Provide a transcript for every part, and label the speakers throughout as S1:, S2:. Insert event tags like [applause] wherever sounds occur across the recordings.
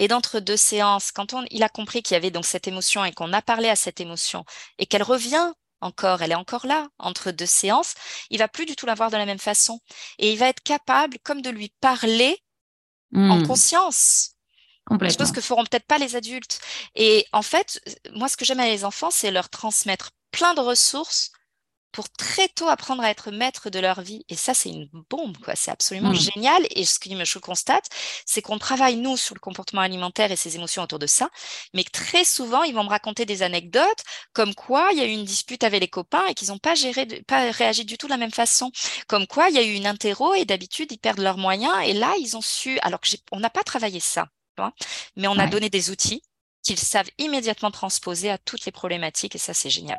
S1: Et d'entre deux séances, quand on, il a compris qu'il y avait donc cette émotion et qu'on a parlé à cette émotion et qu'elle revient encore, elle est encore là entre deux séances, il va plus du tout la voir de la même façon. Et il va être capable, comme de lui parler en
S2: Mmh.
S1: conscience. Chose
S2: Complètement.
S1: que feront peut-être pas les adultes. Et en fait, moi, ce que j'aime à les enfants, c'est leur transmettre plein de ressources pour très tôt apprendre à être maître de leur vie. Et ça, c'est une bombe, quoi. C'est absolument
S2: Mmh.
S1: génial. Et ce que je constate, c'est qu'on travaille, nous, sur le comportement alimentaire et ses émotions autour de ça, mais que très souvent, ils vont me raconter des anecdotes comme quoi il y a eu une dispute avec les copains et qu'ils n'ont pas géré, de- pas réagi du tout de la même façon. Comme quoi il y a eu une interro et d'habitude, ils perdent leurs moyens. Et là, ils ont su, alors que j'ai- on n'a pas travaillé ça, mais on a donné des outils qu'ils savent immédiatement transposer à toutes les problématiques. Et ça, c'est génial.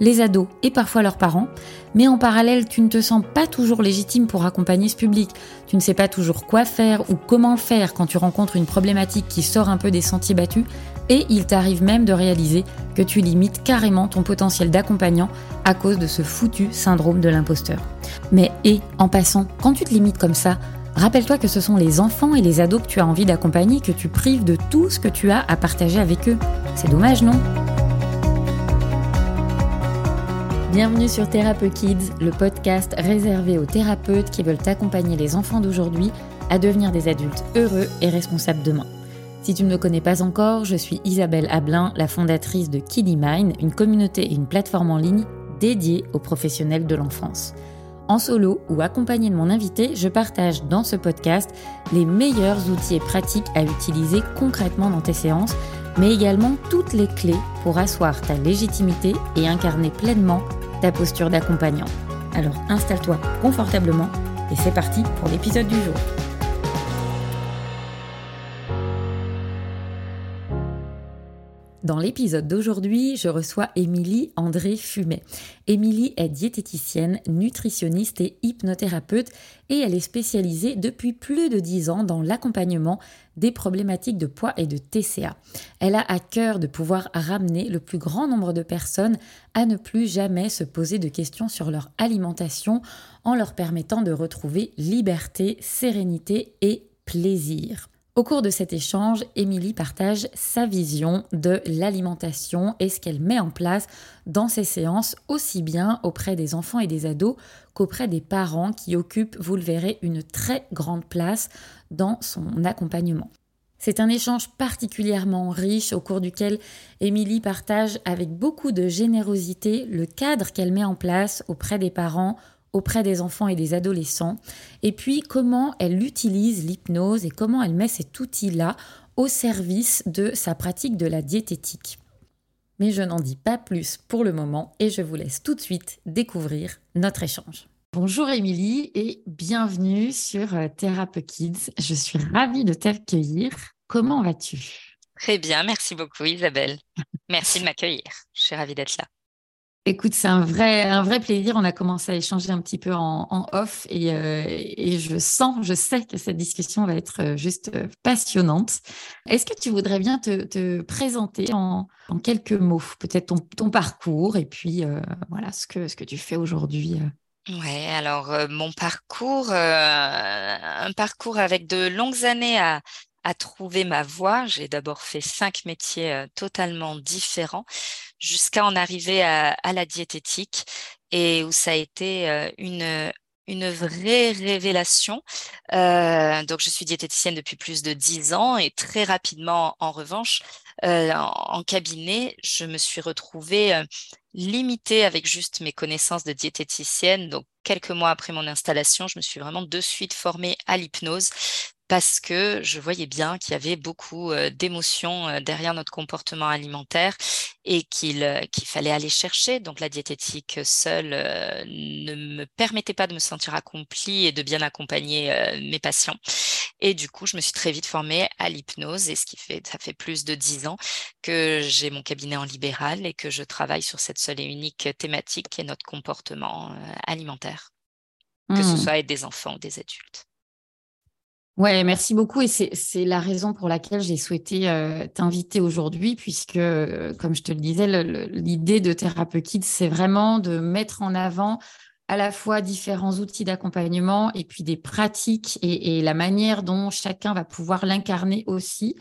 S2: les ados et parfois leurs parents, mais en parallèle tu ne te sens pas toujours légitime pour accompagner ce public, tu ne sais pas toujours quoi faire ou comment faire quand tu rencontres une problématique qui sort un peu des sentiers battus, et il t'arrive même de réaliser que tu limites carrément ton potentiel d'accompagnant à cause de ce foutu syndrome de l'imposteur. Mais et, en passant, quand tu te limites comme ça, rappelle-toi que ce sont les enfants et les ados que tu as envie d'accompagner que tu prives de tout ce que tu as à partager avec eux. C'est dommage, non? Bienvenue sur Thérapeute Kids, le podcast réservé aux thérapeutes qui veulent accompagner les enfants d'aujourd'hui à devenir des adultes heureux et responsables demain. Si tu ne me connais pas encore, je suis Isabelle Ablin, la fondatrice de Kiddy Mind, une communauté et une plateforme en ligne dédiée aux professionnels de l'enfance. En solo ou accompagné de mon invité, je partage dans ce podcast les meilleurs outils et pratiques à utiliser concrètement dans tes séances, mais également toutes les clés pour asseoir ta légitimité et incarner pleinement ta posture d'accompagnant. Alors installe-toi confortablement et c'est parti pour l'épisode du jour. Dans l'épisode d'aujourd'hui, je reçois Émilie André Fumet. Émilie est diététicienne, nutritionniste et hypnothérapeute et elle est spécialisée depuis plus de 10 ans dans l'accompagnement des problématiques de poids et de TCA. Elle a à cœur de pouvoir ramener le plus grand nombre de personnes à ne plus jamais se poser de questions sur leur alimentation en leur permettant de retrouver liberté, sérénité et plaisir. Au cours de cet échange, Émilie partage sa vision de l'alimentation et ce qu'elle met en place dans ses séances, aussi bien auprès des enfants et des ados qu'auprès des parents qui occupent, vous le verrez, une très grande place dans son accompagnement. C'est un échange particulièrement riche au cours duquel Émilie partage avec beaucoup de générosité le cadre qu'elle met en place auprès des parents, auprès des enfants et des adolescents, et puis comment elle utilise l'hypnose et comment elle met cet outil-là au service de sa pratique de la diététique. Mais je n'en dis pas plus pour le moment et je vous laisse tout de suite découvrir notre échange. Bonjour Émilie et bienvenue sur Thérapeute Kids. Je suis ravie de t'accueillir. Comment vas-tu?
S1: Très bien, merci beaucoup Isabelle. Merci de m'accueillir. Je suis ravie d'être là.
S2: Écoute, c'est un vrai, un vrai plaisir. On a commencé à échanger un petit peu en, off et, euh, et, je sens, je sais que cette discussion va être juste passionnante. Est-ce que tu voudrais bien te, te présenter en, en, quelques mots, peut-être ton, ton, parcours et puis euh, voilà ce que, ce que tu fais aujourd'hui
S1: Ouais, alors euh, mon parcours, euh, un parcours avec de longues années à, à trouver ma voie. J'ai d'abord fait cinq métiers euh, totalement différents jusqu'à en arriver à, la diététique et où ça a été euh, une, une vraie révélation. Euh, donc, je suis diététicienne depuis plus de dix ans et très rapidement, en revanche, en, cabinet, je me suis retrouvée limitée avec juste mes connaissances de diététicienne. Donc, quelques mois après mon installation, je me suis vraiment de suite formée à l'hypnose parce que je voyais bien qu'il y avait beaucoup d'émotions derrière notre comportement alimentaire et qu'il fallait aller chercher. Donc la diététique seule ne me permettait pas de me sentir accomplie et de bien accompagner mes patients. Et du coup, je me suis très vite formée à l'hypnose et ce qui fait, ça fait plus de dix ans que j'ai mon cabinet en libéral et que je travaille sur cette seule et unique thématique qui est notre comportement alimentaire, que ce mmh. soit avec des enfants ou des adultes.
S2: Ouais, merci beaucoup. Et c'est la raison pour laquelle j'ai souhaité euh, t'inviter aujourd'hui, puisque, euh, comme je te le disais, l'idée de Thérapeute c'est vraiment de mettre en avant à la fois différents outils d'accompagnement et puis des pratiques et, la manière dont chacun va pouvoir l'incarner aussi,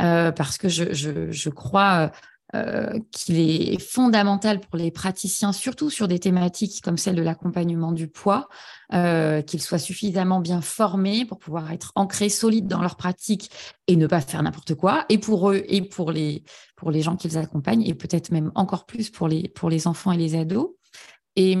S2: euh, parce que je, je, je crois euh, qu'il est fondamental pour les praticiens, surtout sur des thématiques comme celle de l'accompagnement du poids, euh, qu'ils soient suffisamment bien formés pour pouvoir être ancrés, solides dans leur pratique et ne pas faire n'importe quoi, et pour eux et pour les, pour les gens qu'ils accompagnent, et peut-être même encore plus pour les, pour les enfants et les ados. Et,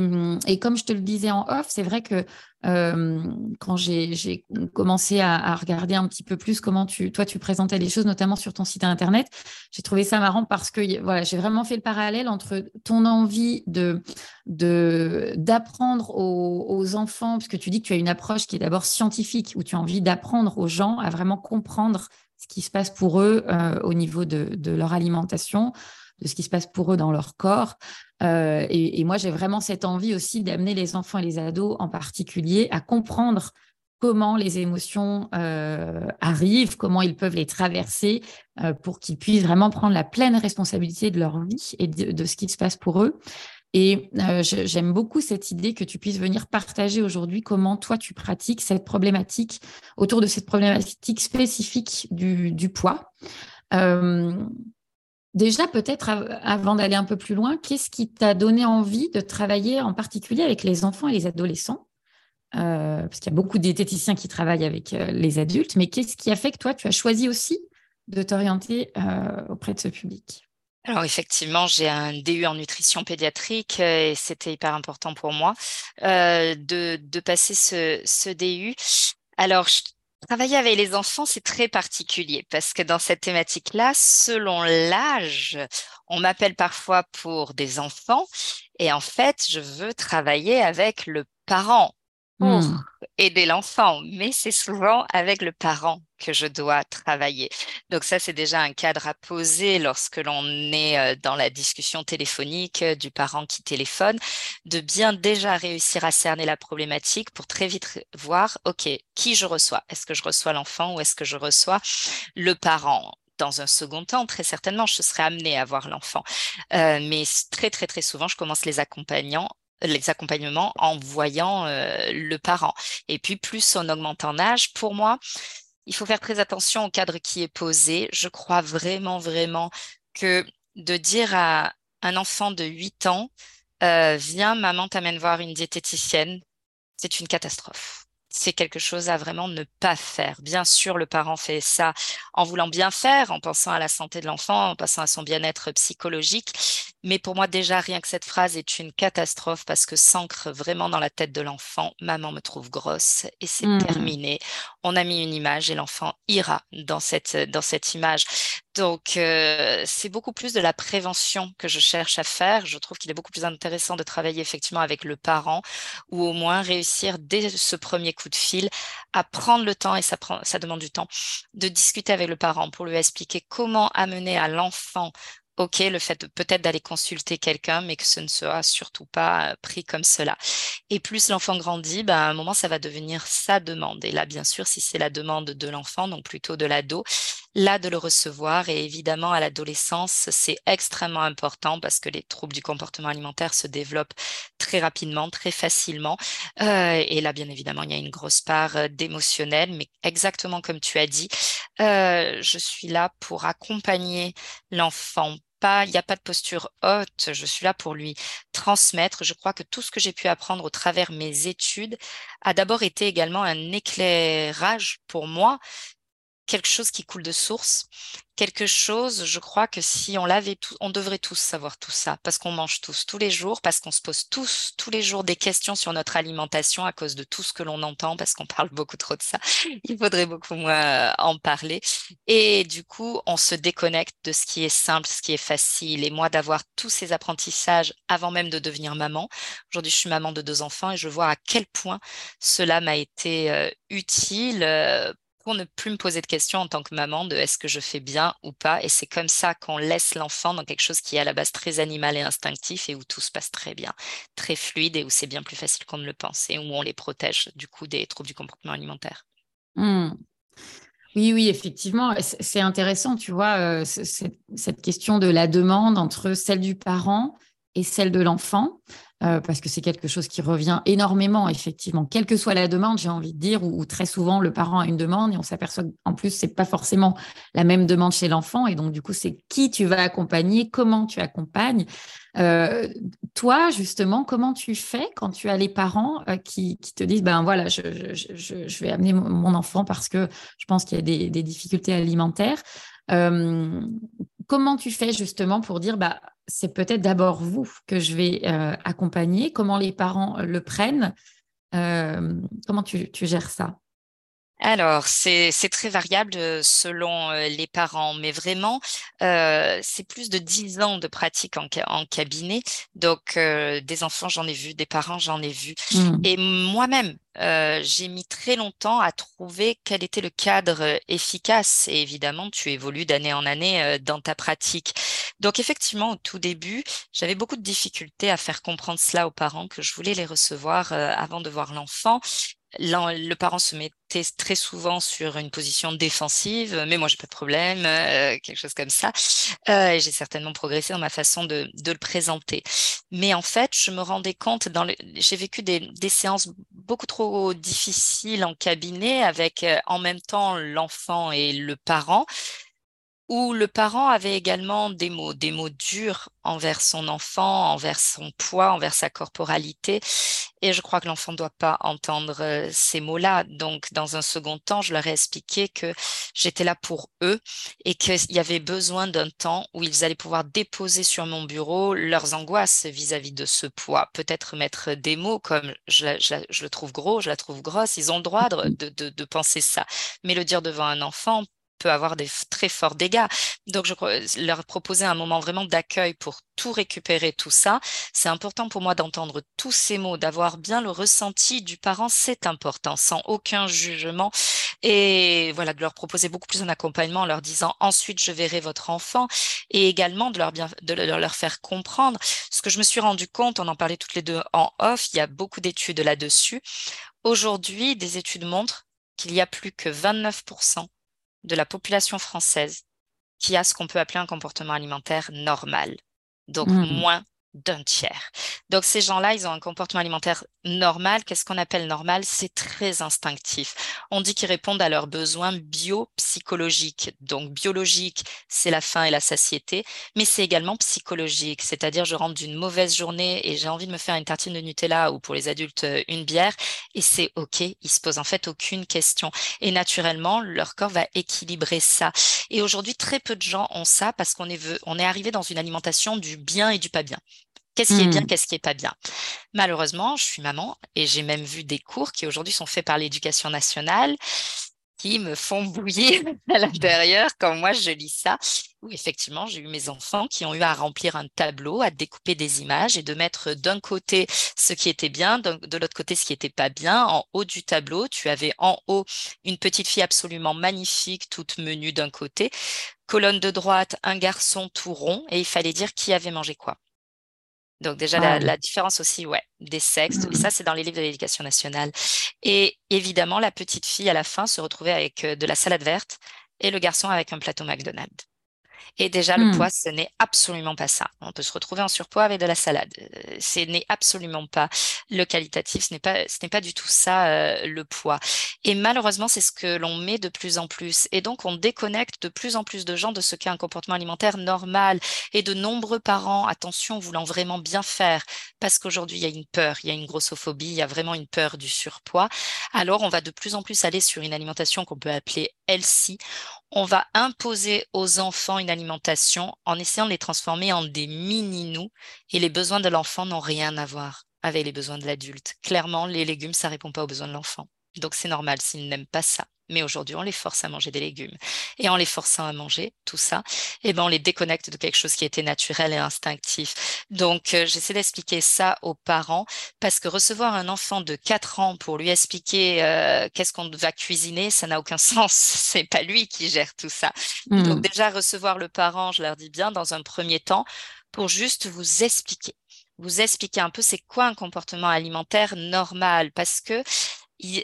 S2: et, comme je te le disais en off, c'est vrai que euh, quand j'ai commencé à, regarder un petit peu plus comment toi, tu présentais les choses, notamment sur ton site internet, j'ai trouvé ça marrant parce que voilà, j'ai vraiment fait le parallèle entre ton envie d'apprendre aux, enfants, puisque tu dis que tu as une approche qui est d'abord scientifique, où tu as envie d'apprendre aux gens à vraiment comprendre ce qui se passe pour eux euh, au niveau de leur alimentation, de ce qui se passe pour eux dans leur corps. Euh, et, moi, j'ai vraiment cette envie aussi d'amener les enfants et les ados en particulier à comprendre comment les émotions euh, arrivent, comment ils peuvent les traverser euh, pour qu'ils puissent vraiment prendre la pleine responsabilité de leur vie et de, ce qui se passe pour eux. Et j'aime beaucoup cette idée que tu puisses venir partager aujourd'hui comment toi tu pratiques cette problématique autour de cette problématique spécifique du, du poids. Déjà, peut-être avant d'aller un peu plus loin, qu'est-ce qui t'a donné envie de travailler en particulier avec les enfants et les adolescents? Euh, Parce qu'il y a beaucoup de qui travaillent avec euh, les adultes, mais qu'est-ce qui a fait que toi, tu as choisi aussi de t'orienter euh, auprès de ce public?
S1: Alors effectivement, j'ai un DU en nutrition pédiatrique et c'était hyper important pour moi de, de, passer ce, ce DU. Alors, je Travailler avec les enfants, c'est très particulier parce que dans cette thématique-là, selon l'âge, on m'appelle parfois pour des enfants et en fait, je veux travailler avec le parent mmh. Aider l'enfant, mais c'est souvent avec le parent que je dois travailler. Donc ça, c'est déjà un cadre à poser lorsque l'on est euh, dans la discussion téléphonique euh, du parent qui téléphone, de bien déjà réussir à cerner la problématique pour très vite voir, OK, qui je reçois? Est-ce que je reçois l'enfant ou est-ce que je reçois le parent? Dans un second temps, très certainement, je serai amenée à voir l'enfant. Euh, mais très, très, très souvent, je commence les accompagnants les accompagnements en voyant euh, le parent. Et puis, plus on augmente en âge, pour moi, il faut faire très attention au cadre qui est posé. Je crois vraiment, vraiment que de dire à un enfant de 8 ans, euh, viens, maman t'amène voir une diététicienne, c'est une catastrophe c'est quelque chose à vraiment ne pas faire. Bien sûr, le parent fait ça en voulant bien faire, en pensant à la santé de l'enfant, en pensant à son bien-être psychologique. Mais pour moi, déjà, rien que cette phrase est une catastrophe parce que s'ancre vraiment dans la tête de l'enfant. Maman me trouve grosse et c'est mmh. terminé. On a mis une image et l'enfant ira dans cette, dans cette image. Donc, euh, c'est beaucoup plus de la prévention que je cherche à faire. Je trouve qu'il est beaucoup plus intéressant de travailler effectivement avec le parent ou au moins réussir dès ce premier coup de fil à prendre le temps, et ça, prend, ça demande du temps, de discuter avec le parent pour lui expliquer comment amener à l'enfant OK, le fait peut-être d'aller consulter quelqu'un, mais que ce ne soit surtout pas pris comme cela. Et plus l'enfant grandit, ben, à un moment, ça va devenir sa demande. Et là, bien sûr, si c'est la demande de l'enfant, donc plutôt de l'ado, là, de le recevoir. Et évidemment, à l'adolescence, c'est extrêmement important parce que les troubles du comportement alimentaire se développent très rapidement, très facilement. Euh, et là, bien évidemment, il y a une grosse part euh, d'émotionnel, mais exactement comme tu as dit, euh, je suis là pour accompagner l'enfant il n'y a pas de posture haute. Je suis là pour lui transmettre. Je crois que tout ce que j'ai pu apprendre au travers mes études a d'abord été également un éclairage pour moi quelque chose qui coule de source, quelque chose, je crois que si on l'avait tout, on devrait tous savoir tout ça, parce qu'on mange tous tous les jours, parce qu'on se pose tous tous les jours des questions sur notre alimentation à cause de tout ce que l'on entend, parce qu'on [laughs] parle beaucoup trop de ça. Il faudrait beaucoup moins euh, en parler. Et du coup, on se déconnecte de ce qui est simple, ce qui est facile. Et moi, d'avoir tous ces apprentissages avant même de devenir maman. Aujourd'hui, je suis maman de deux enfants et je vois à quel point cela m'a été euh, utile euh, pour ne plus me poser de questions en tant que maman de est-ce que je fais bien ou pas. Et c'est comme ça qu'on laisse l'enfant dans quelque chose qui est à la base très animal et instinctif et où tout se passe très bien, très fluide et où c'est bien plus facile qu'on ne le pense et où on les protège du coup des troubles du comportement alimentaire.
S2: Mmh. Oui, oui, effectivement, c'est intéressant, tu vois, euh, cette question de la demande entre celle du parent et celle de l'enfant. Euh, parce que c'est quelque chose qui revient énormément, effectivement, quelle que soit la demande, j'ai envie de dire, ou, très souvent le parent a une demande et on s'aperçoit qu'en plus, c'est pas forcément la même demande chez l'enfant. Et donc, du coup, c'est qui tu vas accompagner, comment tu accompagnes. Euh, toi, justement, comment tu fais quand tu as les parents euh, qui, te disent, ben voilà, je, vais amener mon enfant parce que je pense qu'il y a des difficultés alimentaires. Comment tu fais justement pour dire, bah, c'est peut-être d'abord vous que je vais euh, accompagner, comment les parents le prennent, euh, comment tu, gères ça?
S1: Alors, c'est très variable euh, selon les parents, mais vraiment, c'est plus de 10 ans de pratique en, cabinet. Donc, des enfants, j'en ai vu, des parents, j'en ai vu. Mmh. Et moi-même, euh, j'ai mis très longtemps à trouver quel était le cadre euh, efficace. Et évidemment, tu évolues d'année en année euh, dans ta pratique. Donc effectivement, au tout début, j'avais beaucoup de difficultés à faire comprendre cela aux parents que je voulais les recevoir avant de voir l'enfant le parent se mettait très souvent sur une position défensive, mais moi j'ai pas de problème, euh, quelque chose comme ça. Euh, j'ai certainement progressé dans ma façon de, de, le présenter. Mais en fait, je me rendais compte, dans j'ai vécu des, des, séances beaucoup trop difficiles en cabinet avec euh, en même temps l'enfant et le parent où le parent avait également des mots, des mots durs envers son enfant, envers son poids, envers sa corporalité. Et je crois que l'enfant ne doit pas entendre euh, ces mots-là. Donc, dans un second temps, je leur ai expliqué que j'étais là pour eux et qu'il y avait besoin d'un temps où ils allaient pouvoir déposer sur mon bureau leurs angoisses vis-à-vis de ce poids. Peut-être mettre des mots comme je, le trouve gros, je la trouve grosse. Ils ont le droit de, de, de penser ça. Mais le dire devant un enfant, peut avoir des très forts dégâts. Donc, je leur proposer un moment vraiment d'accueil pour tout récupérer, tout ça. C'est important pour moi d'entendre tous ces mots, d'avoir bien le ressenti du parent, c'est important, sans aucun jugement. Et voilà, de leur proposer beaucoup plus un accompagnement en leur disant ensuite je verrai votre enfant et également de leur bien, de leur faire comprendre ce que je me suis rendu compte, on en parlait toutes les deux en off, il y a beaucoup d'études là-dessus. Aujourd'hui, des études montrent qu'il y a plus que 29% de la population française qui a ce qu'on peut appeler un comportement alimentaire normal. Donc mmh. moins d'un tiers. Donc ces gens-là, ils ont un comportement alimentaire normal. Qu'est-ce qu'on appelle normal? C'est très instinctif. On dit qu'ils répondent à leurs besoins biopsychologiques. Donc biologique, c'est la faim et la satiété, mais c'est également psychologique. C'est-à-dire, je rentre d'une mauvaise journée et j'ai envie de me faire une tartine de Nutella ou pour les adultes une bière, et c'est ok. Ils se posent en fait aucune question. Et naturellement, leur corps va équilibrer ça. Et aujourd'hui, très peu de gens ont ça parce qu'on est, on est arrivé dans une alimentation du bien et du pas bien. Qu'est-ce qui est bien, mmh. qu'est-ce qui est pas bien? Malheureusement, je suis maman et j'ai même vu des cours qui aujourd'hui sont faits par l'éducation nationale qui me font bouillir [laughs] à l'intérieur quand moi je lis ça. Où effectivement, j'ai eu mes enfants qui ont eu à remplir un tableau, à découper des images et de mettre d'un côté ce qui était bien, de l'autre côté ce qui était pas bien. En haut du tableau, tu avais en haut une petite fille absolument magnifique, toute menue d'un côté, colonne de droite, un garçon tout rond, et il fallait dire qui avait mangé quoi. Donc déjà, ah la, différence aussi, ouais, des sexes, et mmh. ça, c'est dans les livres de l'éducation nationale. Et évidemment, la petite fille, à la fin, se retrouvait avec euh, de la salade verte et le garçon avec un plateau McDonald's. Et déjà, le hmm. poids, ce n'est absolument pas ça. On peut se retrouver en surpoids avec de la salade. Euh, ce n'est absolument pas le qualitatif. Ce n'est pas, ce n'est pas du tout ça, euh, le poids. Et malheureusement, c'est ce que l'on met de plus en plus. Et donc, on déconnecte de plus en plus de gens de ce qu'est un comportement alimentaire normal. Et de nombreux parents, attention, voulant vraiment bien faire, parce qu'aujourd'hui, il y a une peur, il y a une grossophobie, il y a vraiment une peur du surpoids. Alors, on va de plus en plus aller sur une alimentation qu'on peut appeler healthy on va imposer aux enfants une alimentation en essayant de les transformer en des mini-nous et les besoins de l'enfant n'ont rien à voir avec les besoins de l'adulte. Clairement, les légumes, ça répond pas aux besoins de l'enfant. Donc c'est normal s'ils n'aiment pas ça. Mais aujourd'hui, on les force à manger des légumes. Et en les forçant à manger tout ça, eh ben, on les déconnecte de quelque chose qui était naturel et instinctif. Donc, euh, j'essaie d'expliquer ça aux parents parce que recevoir un enfant de 4 ans pour lui expliquer euh, qu'est-ce qu'on va cuisiner, ça n'a aucun [laughs] sens. C'est pas lui qui gère tout ça. Donc, mmh. déjà, recevoir le parent, je leur dis bien, dans un premier temps, pour juste vous expliquer vous expliquer un peu c'est quoi un comportement alimentaire normal parce que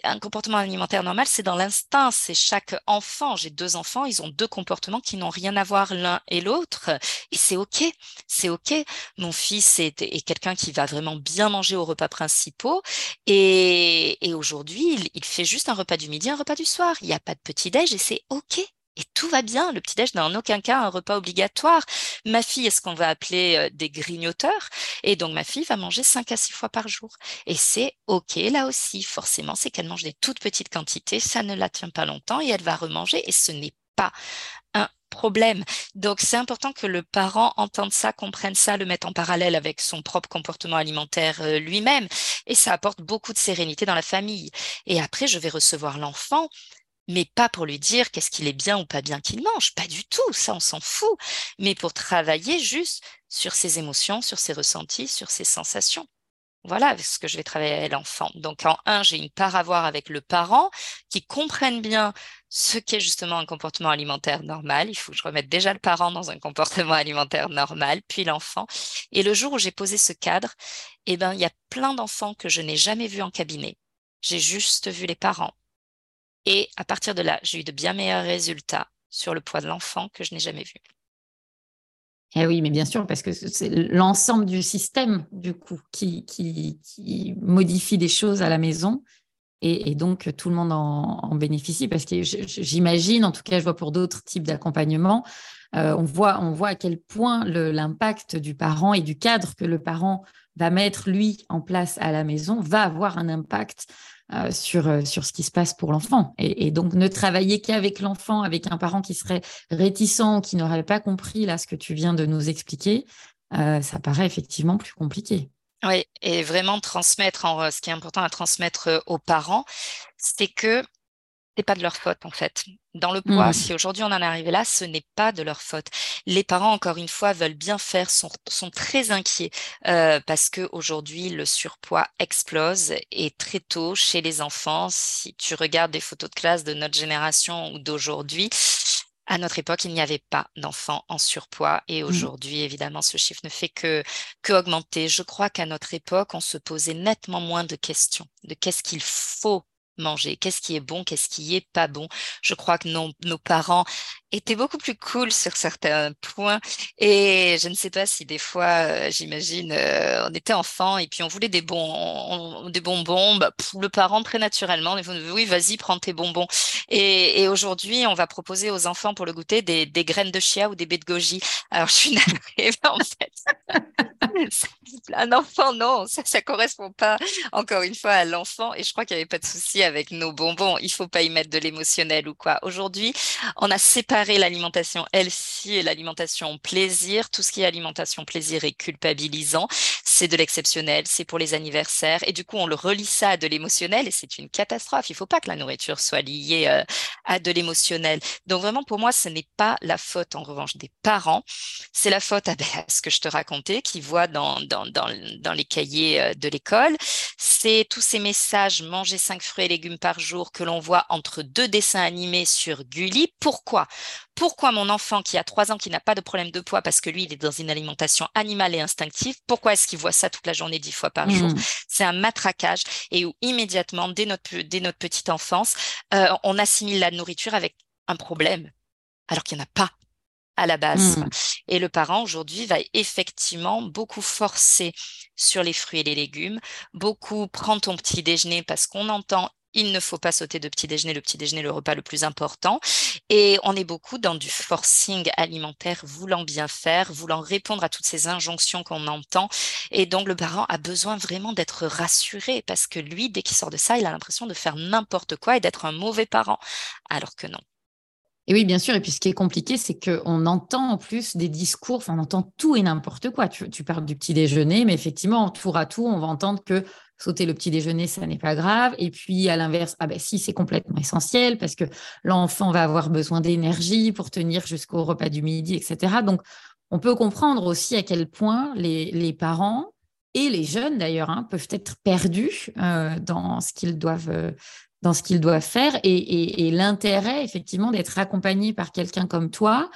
S1: un comportement alimentaire normal, c'est dans l'instinct, c'est chaque enfant. J'ai deux enfants, ils ont deux comportements qui n'ont rien à voir l'un et l'autre, et c'est ok, c'est ok. Mon fils est, quelqu'un qui va vraiment bien manger aux repas principaux, et, aujourd'hui, il, fait juste un repas du midi, un repas du soir. Il n'y a pas de petit déj, et c'est ok et tout va bien. Le petit-déj n'a en aucun cas un repas obligatoire. Ma fille est ce qu'on va appeler euh, des grignoteurs. Et donc, ma fille va manger 5 à 6 fois par jour. Et c'est OK là aussi. Forcément, c'est qu'elle mange des toutes petites quantités. Ça ne la tient pas longtemps et elle va remanger. Et ce n'est pas un problème. Donc, c'est important que le parent entende ça, comprenne ça, le mette en parallèle avec son propre comportement alimentaire euh, lui-même. Et ça apporte beaucoup de sérénité dans la famille. Et après, je vais recevoir l'enfant mais pas pour lui dire qu'est-ce qu'il est bien ou pas bien qu'il mange, pas du tout, ça on s'en fout, mais pour travailler juste sur ses émotions, sur ses ressentis, sur ses sensations. Voilà ce que je vais travailler avec l'enfant. Donc en un, j'ai une part à voir avec le parent qui comprenne bien ce qu'est justement un comportement alimentaire normal. Il faut que je remette déjà le parent dans un comportement [laughs] alimentaire normal, puis l'enfant. Et le jour où j'ai posé ce cadre, eh ben, il y a plein d'enfants que je n'ai jamais vus en cabinet. J'ai juste vu les parents. Et à partir de là, j'ai eu de bien meilleurs résultats sur le poids de l'enfant que je n'ai jamais vu.
S2: Eh oui, mais bien sûr, parce que c'est l'ensemble du système, du coup, qui, qui, modifie des choses à la maison. Et, donc, tout le monde en, bénéficie parce que j'imagine, en tout cas, je vois pour d'autres types d'accompagnement, euh, on, voit, on voit à quel point l'impact du parent et du cadre que le parent va mettre, lui, en place à la maison, va avoir un impact euh, sur, euh, sur ce qui se passe pour l'enfant. Et, donc, ne travailler qu'avec l'enfant, avec un parent qui serait réticent, qui n'aurait pas compris là ce que tu viens de nous expliquer, euh, ça paraît effectivement plus compliqué.
S1: Oui, et vraiment transmettre, en, ce qui est important à transmettre aux parents, c'est que c'est pas de leur faute en fait. Dans le poids, mmh. si aujourd'hui on en est arrivé là, ce n'est pas de leur faute. Les parents, encore une fois, veulent bien faire, sont, sont très inquiets euh, parce que aujourd'hui le surpoids explose et très tôt chez les enfants. Si tu regardes des photos de classe de notre génération ou d'aujourd'hui, à notre époque, il n'y avait pas d'enfants en surpoids et mmh. aujourd'hui, évidemment, ce chiffre ne fait que, que augmenter. Je crois qu'à notre époque, on se posait nettement moins de questions de qu'est-ce qu'il faut manger, qu'est-ce qui est bon, qu'est-ce qui est pas bon. Je crois que nos, parents étaient beaucoup plus cool sur certains points. Et je ne sais pas si des fois, euh, j'imagine, euh, on était enfant et puis on voulait des bons, des bonbons. Bah, le parent très naturellement, oui, vas-y, prends tes bonbons. Et, aujourd'hui, on va proposer aux enfants pour le goûter des, des graines de chia ou des baies de goji. Alors je suis navrée, [laughs] en fait. un enfant, non, ça, ça correspond pas encore une fois à l'enfant. Et je crois qu'il n'y avait pas de souci avec nos bonbons. Il faut pas y mettre de l'émotionnel ou quoi. Aujourd'hui, on a séparé l'alimentation healthy et l'alimentation plaisir. Tout ce qui est alimentation plaisir est culpabilisant. C'est de l'exceptionnel. C'est pour les anniversaires. Et du coup, on le relie ça à de l'émotionnel et c'est une catastrophe. Il faut pas que la nourriture soit liée euh, à de l'émotionnel. Donc vraiment, pour moi, ce n'est pas la faute, en revanche, des parents. C'est la faute à, ben, à ce que je te racontais, qui voit dans, dans, dans, dans les cahiers euh, de l'école. C'est tous ces messages, manger cinq fruits et légumes par jour que l'on voit entre deux dessins animés sur Gulli. Pourquoi? Pourquoi mon enfant qui a trois ans, qui n'a pas de problème de poids parce que lui, il est dans une alimentation animale et instinctive, pourquoi est-ce qu'il voit ça toute la journée, dix fois par jour? Mmh. C'est un matraquage et où immédiatement, dès notre, dès notre petite enfance, euh, on assimile la nourriture avec un problème alors qu'il n'y en a pas à la base.
S2: Mmh.
S1: Et le parent aujourd'hui va effectivement beaucoup forcer sur les fruits et les légumes, beaucoup prendre ton petit déjeuner parce qu'on entend il ne faut pas sauter de petit déjeuner, le petit déjeuner le repas le plus important. Et on est beaucoup dans du forcing alimentaire, voulant bien faire, voulant répondre à toutes ces injonctions qu'on entend. Et donc le parent a besoin vraiment d'être rassuré parce que lui, dès qu'il sort de ça, il a l'impression de faire n'importe quoi et d'être un mauvais parent. Alors que non.
S2: Et oui, bien sûr. Et puis, ce qui est compliqué, c'est qu'on entend en plus des discours, enfin, on entend tout et n'importe quoi. Tu, tu, parles du petit déjeuner, mais effectivement, tour à tour, on va entendre que sauter le petit déjeuner, ça n'est pas grave. Et puis, à l'inverse, ah ben si, c'est complètement essentiel parce que l'enfant va avoir besoin d'énergie pour tenir jusqu'au repas du midi, etc. Donc, on peut comprendre aussi à quel point les, parents et les jeunes d'ailleurs hein, peuvent être perdus euh, dans ce qu'ils doivent euh, dans ce qu'ils doivent faire et, l'intérêt effectivement d'être accompagné par quelqu'un comme toi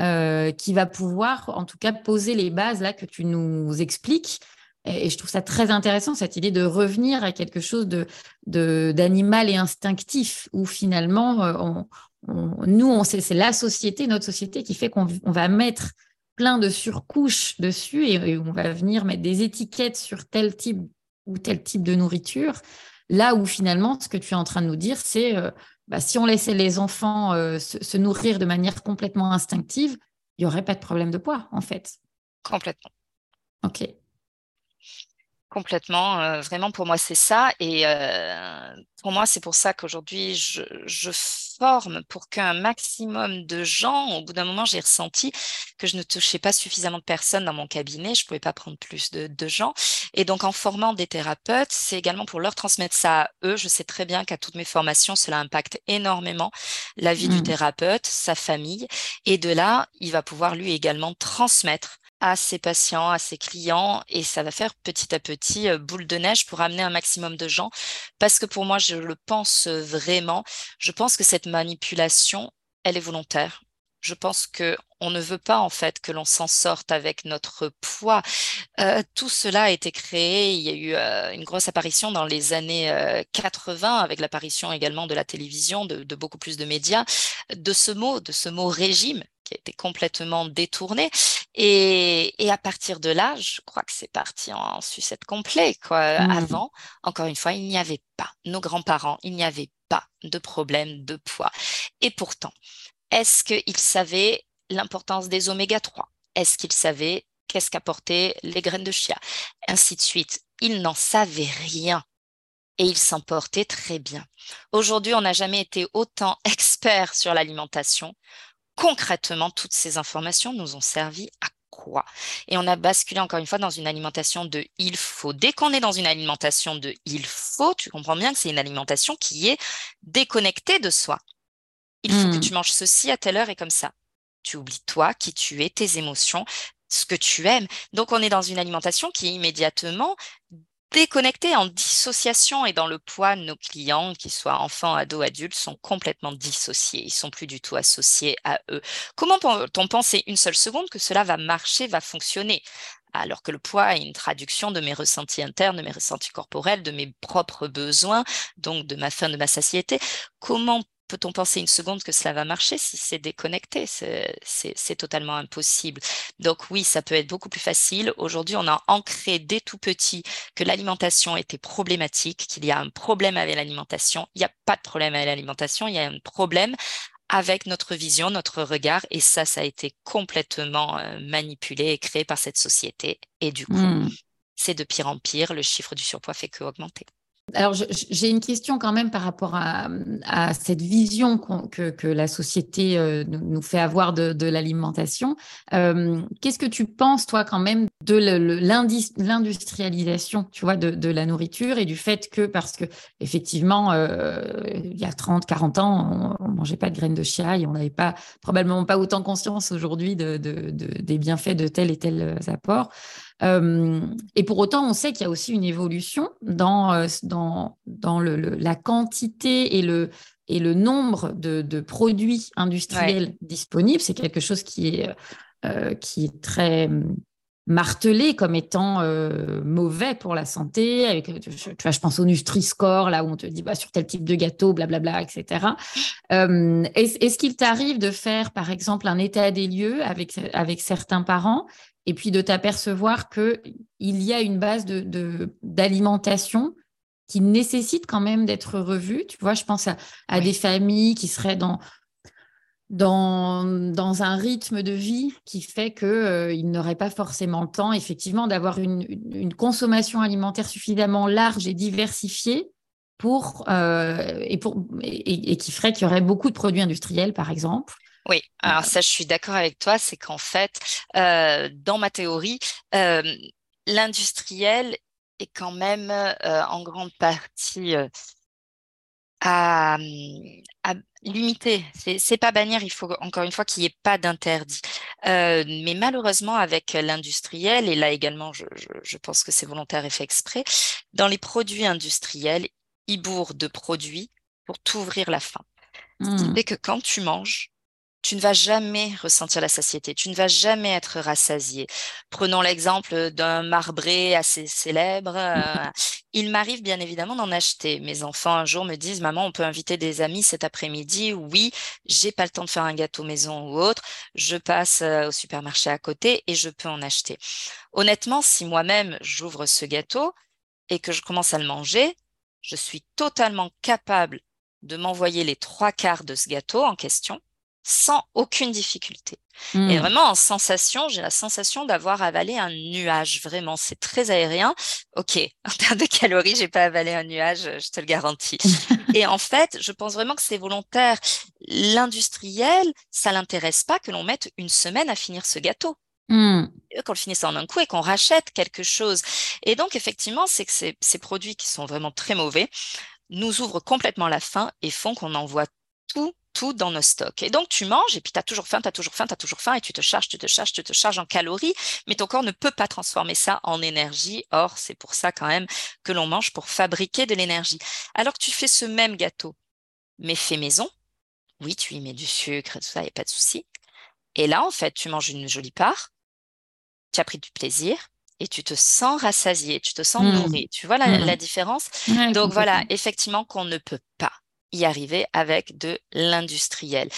S2: euh, qui va pouvoir en tout cas poser les bases là que tu nous expliques. Et, je trouve ça très intéressant cette idée de revenir à quelque chose de d'animal et instinctif où finalement euh, on, nous c'est la société notre société qui fait qu'on va mettre plein de surcouches dessus et, et on va venir mettre des étiquettes sur tel type ou tel type de nourriture Là où finalement, ce que tu es en train de nous dire, c'est euh, bah, si on laissait les enfants euh, se, nourrir de manière complètement instinctive, il n'y aurait pas de problème de poids, en fait.
S1: Complètement.
S2: OK.
S1: Complètement. Euh, vraiment, pour moi, c'est ça. Et pour moi, c'est pour ça qu'aujourd'hui, je, je forme pour qu'un maximum de gens, au bout d'un moment, j'ai ressenti que je ne touchais pas suffisamment de personnes dans mon cabinet, je ne pouvais pas prendre plus de, de, gens. Et donc, en formant des thérapeutes, c'est également pour leur transmettre ça à eux. Je sais très bien qu'à toutes mes formations, cela impacte énormément la vie du mmh. thérapeute, sa famille. Et de là, il va pouvoir lui également transmettre à ses patients, à ses clients, et ça va faire petit à petit boule de neige pour amener un maximum de gens. Parce que pour moi, je le pense vraiment, je pense que cette manipulation, elle est volontaire. Je pense que on ne veut pas en fait que l'on s'en sorte avec notre poids. Tout cela a été créé. Il y a eu une grosse apparition dans les années 80 avec l'apparition également de la télévision, de, beaucoup plus de médias, de ce mot, de ce mot régime qui a été complètement détourné. Et, et, à partir de là, je crois que c'est parti en, sucette complet. Quoi. Mmh. Avant, encore une fois, il n'y avait pas, nos grands-parents, il n'y avait pas de problème de poids. Et pourtant, est-ce qu'ils savaient l'importance des oméga 3 Est-ce qu'ils savaient qu'est-ce qu'apportaient les graines de chia? Ainsi de suite. Ils n'en savaient rien et ils s'en portaient très bien. Aujourd'hui, on n'a jamais été autant [laughs] expert sur l'alimentation concrètement, toutes ces informations nous ont servi à quoi? Et on a basculé encore une fois dans une alimentation de il faut. Dès qu'on est dans une alimentation de il faut, tu comprends bien que c'est une alimentation qui est déconnectée de soi. Il faut que mmh. tu manges ceci à telle heure et comme ça. Tu oublies toi, qui tu es, tes émotions, ce que tu aimes. Donc on est dans une alimentation qui est immédiatement déconnectés, en dissociation et dans le poids, nos clients, qu'ils soient enfants, ados, adultes, sont complètement dissociés. Ils sont plus du tout associés à eux. Comment peut-on penser une seule seconde que cela va marcher, va fonctionner? Alors que le poids est une traduction de mes ressentis internes, de mes ressentis corporels, de mes propres besoins, donc de ma faim, de ma satiété. Comment peut-on penser une seconde que cela va marcher si c'est déconnecté? C'est totalement impossible. Donc oui, ça peut être beaucoup plus facile. Aujourd'hui, on a ancré dès tout petit que l'alimentation était problématique, qu'il y a un problème avec l'alimentation. Il n'y a pas de problème avec l'alimentation, il y a un problème avec notre vision, notre regard, et ça, ça a été complètement euh, manipulé et créé par cette société. Et du coup, mmh. c'est de pire en pire, le chiffre du surpoids fait que augmenter.
S2: Alors, j'ai une question quand même par rapport à, cette vision que, la société euh, nous fait avoir de, l'alimentation. Euh, qu'est-ce que tu penses, toi, quand même, de l'industrialisation, tu vois, de, la nourriture et du fait que, parce que, effectivement, euh, il y a 30, 40 ans, on ne mangeait pas de graines de chia et on n'avait pas, probablement pas autant conscience aujourd'hui des bienfaits de tel et tel apport. Euh, et pour autant, on sait qu'il y a aussi une évolution dans, euh, dans, dans le, la quantité et le, et le nombre de, de produits industriels disponibles. C'est quelque chose qui est, euh, qui est très martelé comme étant euh, mauvais pour la santé. Avec, tu vois, je pense au Nutri-Score, là où on te dit bah, sur tel type de gâteau, blablabla, etc. Euh, est-ce, qu'il t'arrive de faire, par exemple, un état des lieux avec, avec certains parents et puis de t'apercevoir qu'il y a une base de, d'alimentation qui nécessite quand même d'être revue. Tu vois, je pense à, des familles qui seraient dans, dans, dans un rythme de vie qui fait qu'ils euh, n'auraient pas forcément le temps, effectivement, d'avoir une, une, consommation alimentaire suffisamment large et diversifiée pour, euh, et, pour, et, qui ferait qu'il y aurait beaucoup de produits industriels, par exemple.
S1: Oui, alors ça, je suis d'accord avec toi, c'est qu'en fait, euh, dans ma théorie, l'industriel est quand même en grande partie à, à, limiter. C'est pas bannir, il faut encore une fois qu'il n'y ait pas d'interdit. Euh, mais malheureusement, avec l'industriel, et là également, je, je, je pense que c'est volontaire et fait exprès, dans les produits industriels, ils bourrent de produits pour t'ouvrir la faim. Mmh. C'est que quand tu manges, tu ne vas jamais ressentir la satiété, tu ne vas jamais être rassasié. Prenons l'exemple d'un marbré assez célèbre. Euh, il m'arrive bien évidemment d'en acheter. Mes enfants un jour me disent "Maman, on peut inviter des amis cet après-midi? Oui, j'ai pas le temps de faire un gâteau maison ou autre. Je passe euh, au supermarché à côté et je peux en acheter." Honnêtement, si moi-même j'ouvre ce gâteau et que je commence à le manger, je suis totalement capable de m'envoyer les trois quarts de ce gâteau en question sans aucune difficulté. Et hmm. vraiment, en sensation, j'ai la sensation d'avoir avalé un nuage. Vraiment, c'est très aérien. OK, [laughs] en termes de calories, j'ai pas avalé un nuage, je te le garantis. et en fait, je pense vraiment que c'est volontaire. L'industriel, ça l'intéresse pas que l'on mette une semaine à finir ce gâteau. Hmm. Qu'on le finisse en un coup et qu'on rachète quelque chose. Et donc, effectivement, c'est que ces, ces produits qui sont vraiment très mauvais nous ouvrent complètement la faim et font qu'on envoie tout tout dans nos stocks. Et donc, tu manges et puis tu as toujours faim, tu as toujours faim, tu as toujours faim et tu te charges, tu te charges, tu te charges en calories, mais ton corps ne peut pas transformer ça en énergie. Or, c'est pour ça quand même que l'on mange pour fabriquer de l'énergie. Alors que tu fais ce même gâteau, mais fait maison, oui, tu y mets du sucre et tout ça, il n'y a pas de souci. Et là, en fait, tu manges une jolie part, tu as pris du plaisir, et tu te sens rassasié, tu te sens mmh. nourri. Tu vois la, mmh. différence? Donc voilà, effectivement qu'on ne peut pas y arriver avec de l'industriel.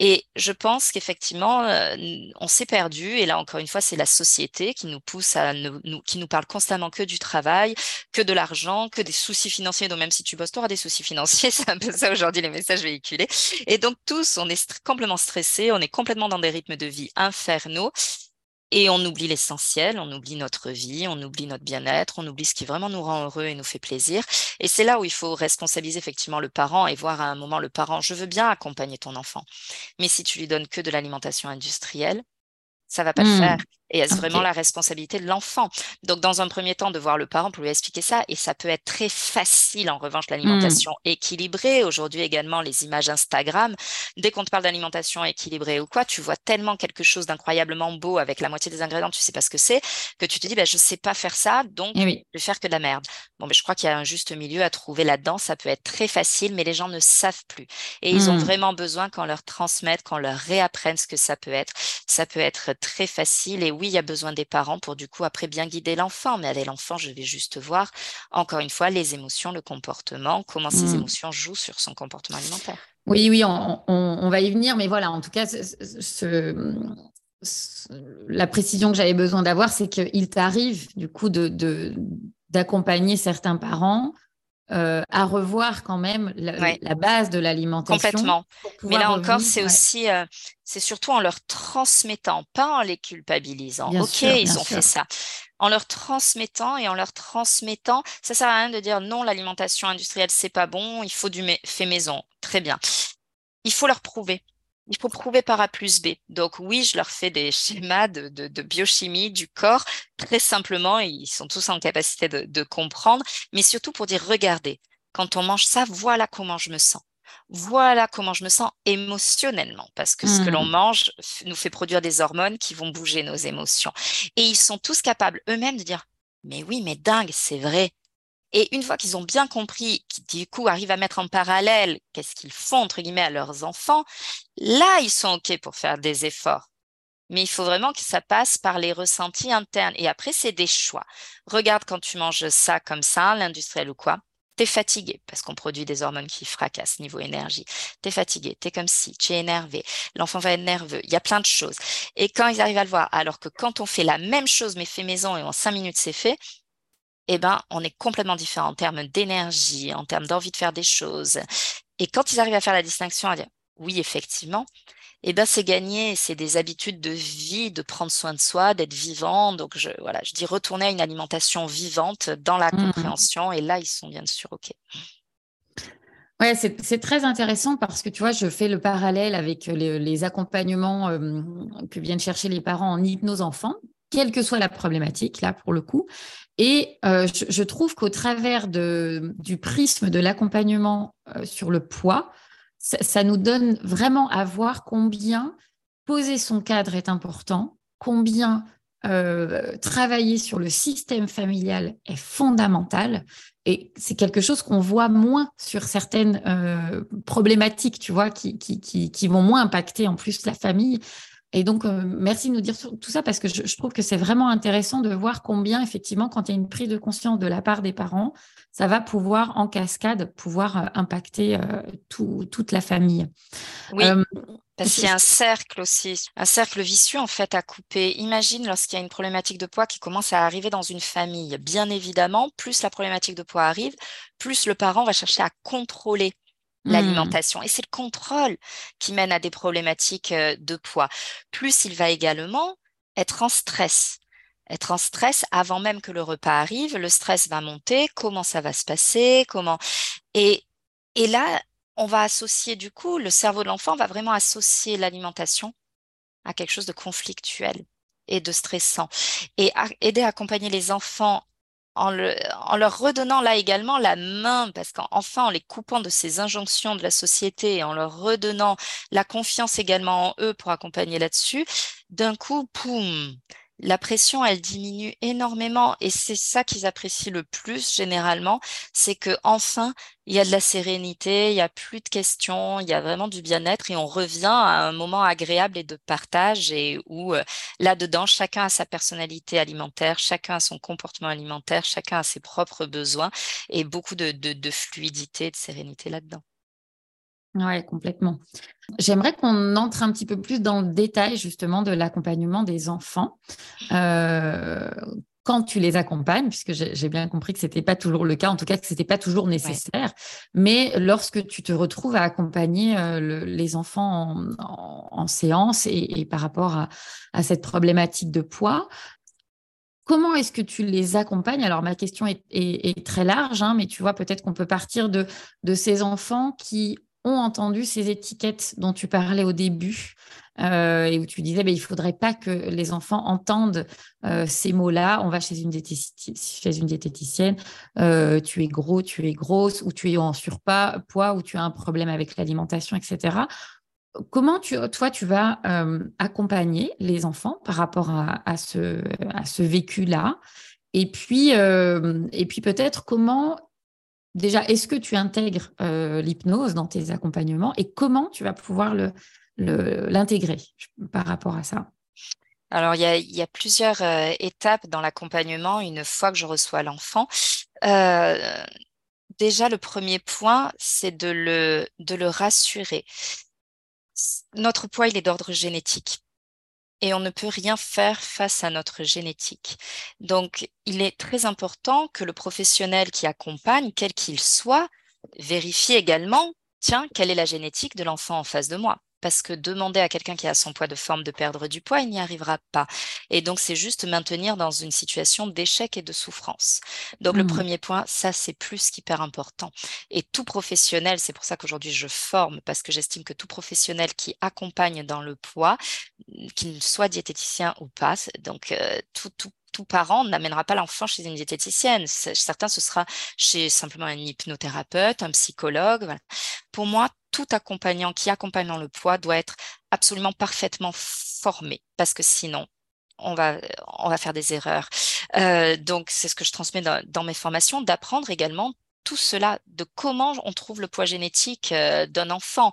S1: Et je pense qu'effectivement, euh, on s'est perdu. Et là, encore une fois, c'est la société qui nous pousse à nous, qui nous parle constamment que du travail, que de l'argent, que des soucis financiers. Donc, même si tu bosses, tu auras des soucis financiers. [laughs] C'est un peu ça aujourd'hui, les messages véhiculés. Et donc, tous, on est complètement stressés. On est complètement dans des rythmes de vie infernaux. Et on oublie l'essentiel, on oublie notre vie, on oublie notre bien-être, on oublie ce qui vraiment nous rend heureux et nous fait plaisir. Et c'est là où il faut responsabiliser effectivement le parent et voir à un moment le parent, je veux bien accompagner ton enfant, mais si tu lui donnes que de l'alimentation industrielle, ça va pas le mmh. faire. Et est-ce vraiment la responsabilité de l'enfant? Donc, dans un premier temps, de voir le parent pour lui expliquer ça. Et ça peut être très facile, en revanche, l'alimentation mmh. équilibrée. Aujourd'hui également, les images Instagram. Dès qu'on te parle d'alimentation équilibrée ou quoi, tu vois tellement quelque chose d'incroyablement beau avec la moitié des ingrédients, tu sais pas ce que c'est, que tu te dis, bah, je sais pas faire ça, donc eh je vais faire que de la merde. Bon, mais je crois qu'il y a un juste milieu à trouver là-dedans. Ça peut être très facile, mais les gens ne savent plus. Et ils ont mmh. vraiment besoin qu'on leur transmette, qu'on leur réapprenne ce que ça peut être. Ça peut être très facile. Et oui, il y a besoin des parents pour du coup après bien guider l'enfant. Mais avec l'enfant, je vais juste voir, encore une fois, les émotions, le comportement, comment ces mmh. émotions jouent sur son comportement alimentaire.
S2: Oui, oui, on, va y venir, mais voilà, en tout cas, la précision que j'avais besoin d'avoir, c'est qu'il t'arrive du coup de d'accompagner certains parents euh, à revoir quand même la, base de l'alimentation.
S1: Complètement. Mais là encore, c'est aussi, euh, c'est surtout en leur transmettant, pas en les culpabilisant. ok, ils ont fait ça. En leur transmettant et en leur transmettant, ça sert à rien de dire non, l'alimentation industrielle c'est pas bon, il faut du fait maison. Très bien. Il faut leur prouver il faut prouver par A plus B. Donc oui, je leur fais des [laughs] schémas de, de, biochimie du corps, très simplement, ils sont tous en capacité de, de, comprendre, mais surtout pour dire, regardez, quand on mange ça, voilà comment je me sens. Voilà comment je me sens émotionnellement, parce que ce que l'on mmh. mange nous fait produire des hormones qui vont bouger nos émotions. Et ils sont tous capables eux-mêmes de dire, mais oui, mais dingue, c'est vrai. Et une fois qu'ils ont bien compris, qui du coup arrivent à mettre en parallèle qu'est-ce qu'ils font, entre guillemets, à leurs enfants, là, ils sont OK pour faire des efforts. Mais il faut vraiment que ça passe par les ressentis internes. Et après, c'est des choix. Regarde quand tu manges ça comme ça, l'industriel ou quoi. T'es fatigué parce qu'on produit des hormones qui fracassent niveau énergie. T'es fatigué, t'es comme si, tu es énervé. L'enfant va être nerveux. Il y a plein de choses. Et quand ils arrivent à le voir, alors que quand on fait la même chose mais fait maison et en cinq minutes c'est fait, eh ben, on est complètement différent en termes d'énergie, en termes d'envie de faire des choses. Et quand ils arrivent à faire la distinction, à dire oui, effectivement, eh ben, c'est gagné, c'est des habitudes de vie, de prendre soin de soi, d'être vivant. Donc, je, voilà, je dis retourner à une alimentation vivante dans la mmh compréhension. Et là, ils sont bien sûr OK.
S2: Ouais, c'est très intéressant parce que tu vois, je fais le parallèle avec les, accompagnements que viennent chercher les parents en hypnose enfant, quelle que soit la problématique, là, pour le coup. Et euh, je, trouve qu'au travers du prisme de l'accompagnement euh, sur le poids, ça, nous donne vraiment à voir combien poser son cadre est important, combien euh, travailler sur le système familial est fondamental. Et c'est quelque chose qu'on voit moins sur certaines problématiques, tu vois, qui, vont moins impacter en plus la famille. Et donc, euh, merci de nous dire tout ça parce que je, trouve que c'est vraiment intéressant de voir combien, effectivement, quand il y a une prise de conscience de la part des parents, ça va pouvoir, en cascade, pouvoir euh, impacter euh, toute la famille.
S1: Oui. parce qu'il y a un cercle aussi, un cercle vicieux en fait à couper. Imagine lorsqu'il y a une problématique de poids qui commence à arriver dans une famille. Bien évidemment, plus la problématique de poids arrive, plus le parent va chercher à contrôler Mmh. l'alimentation. Et c'est le contrôle qui mène à des problématiques euh, de poids. Plus il va également être en stress. Être en stress avant même que le repas arrive, le stress va monter, comment ça va se passer, comment. Et, et là, on va associer du coup, le cerveau de l'enfant va vraiment associer l'alimentation à quelque chose de conflictuel et de stressant. Et aider à accompagner les enfants en, leur redonnant là également la main, parce qu'enfin, en les coupant de ces injonctions de la société et en leur redonnant la confiance également en eux pour accompagner là-dessus, d'un coup, poum, la pression, elle diminue énormément et c'est ça qu'ils apprécient le plus généralement, c'est que enfin il y a de la sérénité, il y a plus de questions, il y a vraiment du bien-être et on revient à un moment agréable et de partage et où euh, là-dedans chacun a sa personnalité alimentaire, chacun a son comportement alimentaire, chacun a ses propres besoins et beaucoup de, fluidité, de sérénité là-dedans.
S2: Oui, complètement. J'aimerais qu'on entre un petit peu plus dans le détail justement de l'accompagnement des enfants. Euh, quand tu les accompagnes, puisque j'ai bien compris que ce n'était pas toujours le cas, en tout cas que ce n'était pas toujours nécessaire, mais lorsque tu te retrouves à accompagner euh, les enfants en, séance et, par rapport à, cette problématique de poids, Comment est-ce que tu les accompagnes? Alors, ma question est, très large, hein, mais tu vois, peut-être qu'on peut partir de, de ces enfants qui ont entendu ces étiquettes dont tu parlais au début euh, et où tu disais, ben, il ne faudrait pas que les enfants entendent euh, ces mots-là. On va chez une, diététicienne, euh, tu es gros, tu es grosse, ou tu es en surpoids, poids, ou tu as un problème avec l'alimentation, etc. Comment tu, toi, tu vas accompagner les enfants par rapport à, ce, à ce vécu-là? Et puis, et puis peut-être comment déjà, est-ce que tu intègres euh, l'hypnose dans tes accompagnements et comment tu vas pouvoir l'intégrer par rapport à ça?
S1: Alors, il y a, plusieurs euh, étapes dans l'accompagnement une fois que je reçois l'enfant. Euh, déjà, le premier point, c'est de le, de le rassurer. Notre poids, il est d'ordre génétique et on ne peut rien faire face à notre génétique. Donc, il est très important que le professionnel qui accompagne, quel qu'il soit, vérifie également, tiens, quelle est la génétique de l'enfant en face de moi parce que demander à quelqu'un qui a son poids de forme de perdre du poids, il n'y arrivera pas. Et donc, c'est juste maintenir dans une situation d'échec et de souffrance. Donc, le mmh. premier point, ça, c'est plus qu'hyper important. Et tout professionnel, c'est pour ça qu'aujourd'hui, je forme, parce que j'estime que tout professionnel qui accompagne dans le poids, qu'il soit diététicien ou pas, donc euh, tout, tout tout parent n'amènera pas l'enfant chez une diététicienne. Certains, ce sera chez simplement un hypnothérapeute, un psychologue. Pour moi, tout accompagnant qui accompagne dans le poids doit être absolument parfaitement formé parce que sinon, on va, on va faire des erreurs. Euh, donc, c'est ce que je transmets dans, mes formations, d'apprendre également tout cela, de comment on trouve le poids génétique euh, d'un enfant.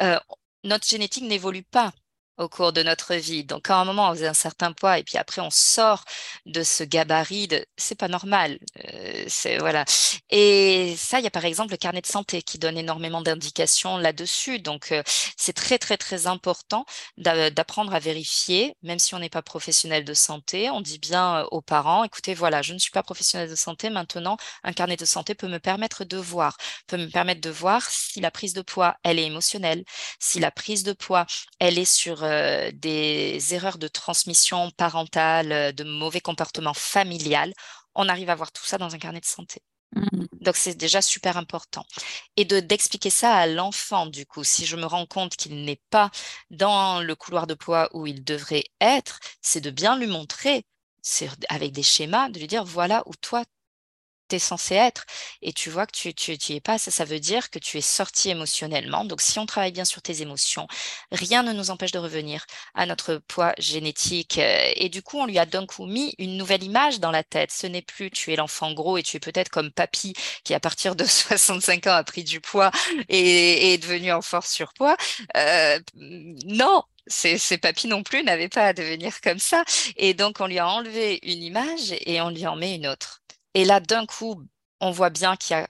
S1: Euh, notre génétique n'évolue pas au cours de notre vie. Donc, à un moment, on faisait un certain poids et puis après, on sort de ce gabarit de c'est pas normal. Euh, c'est voilà. Et ça, il y a par exemple le carnet de santé qui donne énormément d'indications là-dessus. Donc, euh, c'est très, très, très important d'apprendre à vérifier, même si on n'est pas professionnel de santé. On dit bien euh, aux parents, écoutez, voilà, je ne suis pas professionnel de santé. Maintenant, un carnet de santé peut me permettre de voir, peut me permettre de voir si la prise de poids, elle est émotionnelle, si la prise de poids, elle est sur euh, des erreurs de transmission parentale, euh, de mauvais comportements familial, on arrive à voir tout ça dans un carnet de santé. Mmh. Donc c'est déjà super important. Et de d'expliquer ça à l'enfant, du coup, si je me rends compte qu'il n'est pas dans le couloir de poids où il devrait être, c'est de bien lui montrer, c'est avec des schémas, de lui dire voilà où toi censé être et tu vois que tu tu, es pas, ça, ça veut dire que tu es sorti émotionnellement. Donc, si on travaille bien sur tes émotions, rien ne nous empêche de revenir à notre poids génétique. Euh, et du coup, on lui a d'un coup mis une nouvelle image dans la tête. Ce n'est plus tu es l'enfant gros et tu es peut-être comme papy qui, à partir de [laughs] 65 ans, a pris du poids et, est devenu en force surpoids. Euh, non, ces, ces papis non plus n'avaient pas à devenir comme ça. Et donc, on lui a enlevé une image et on lui en met une autre. Et là, d'un coup, on voit bien qu'il y a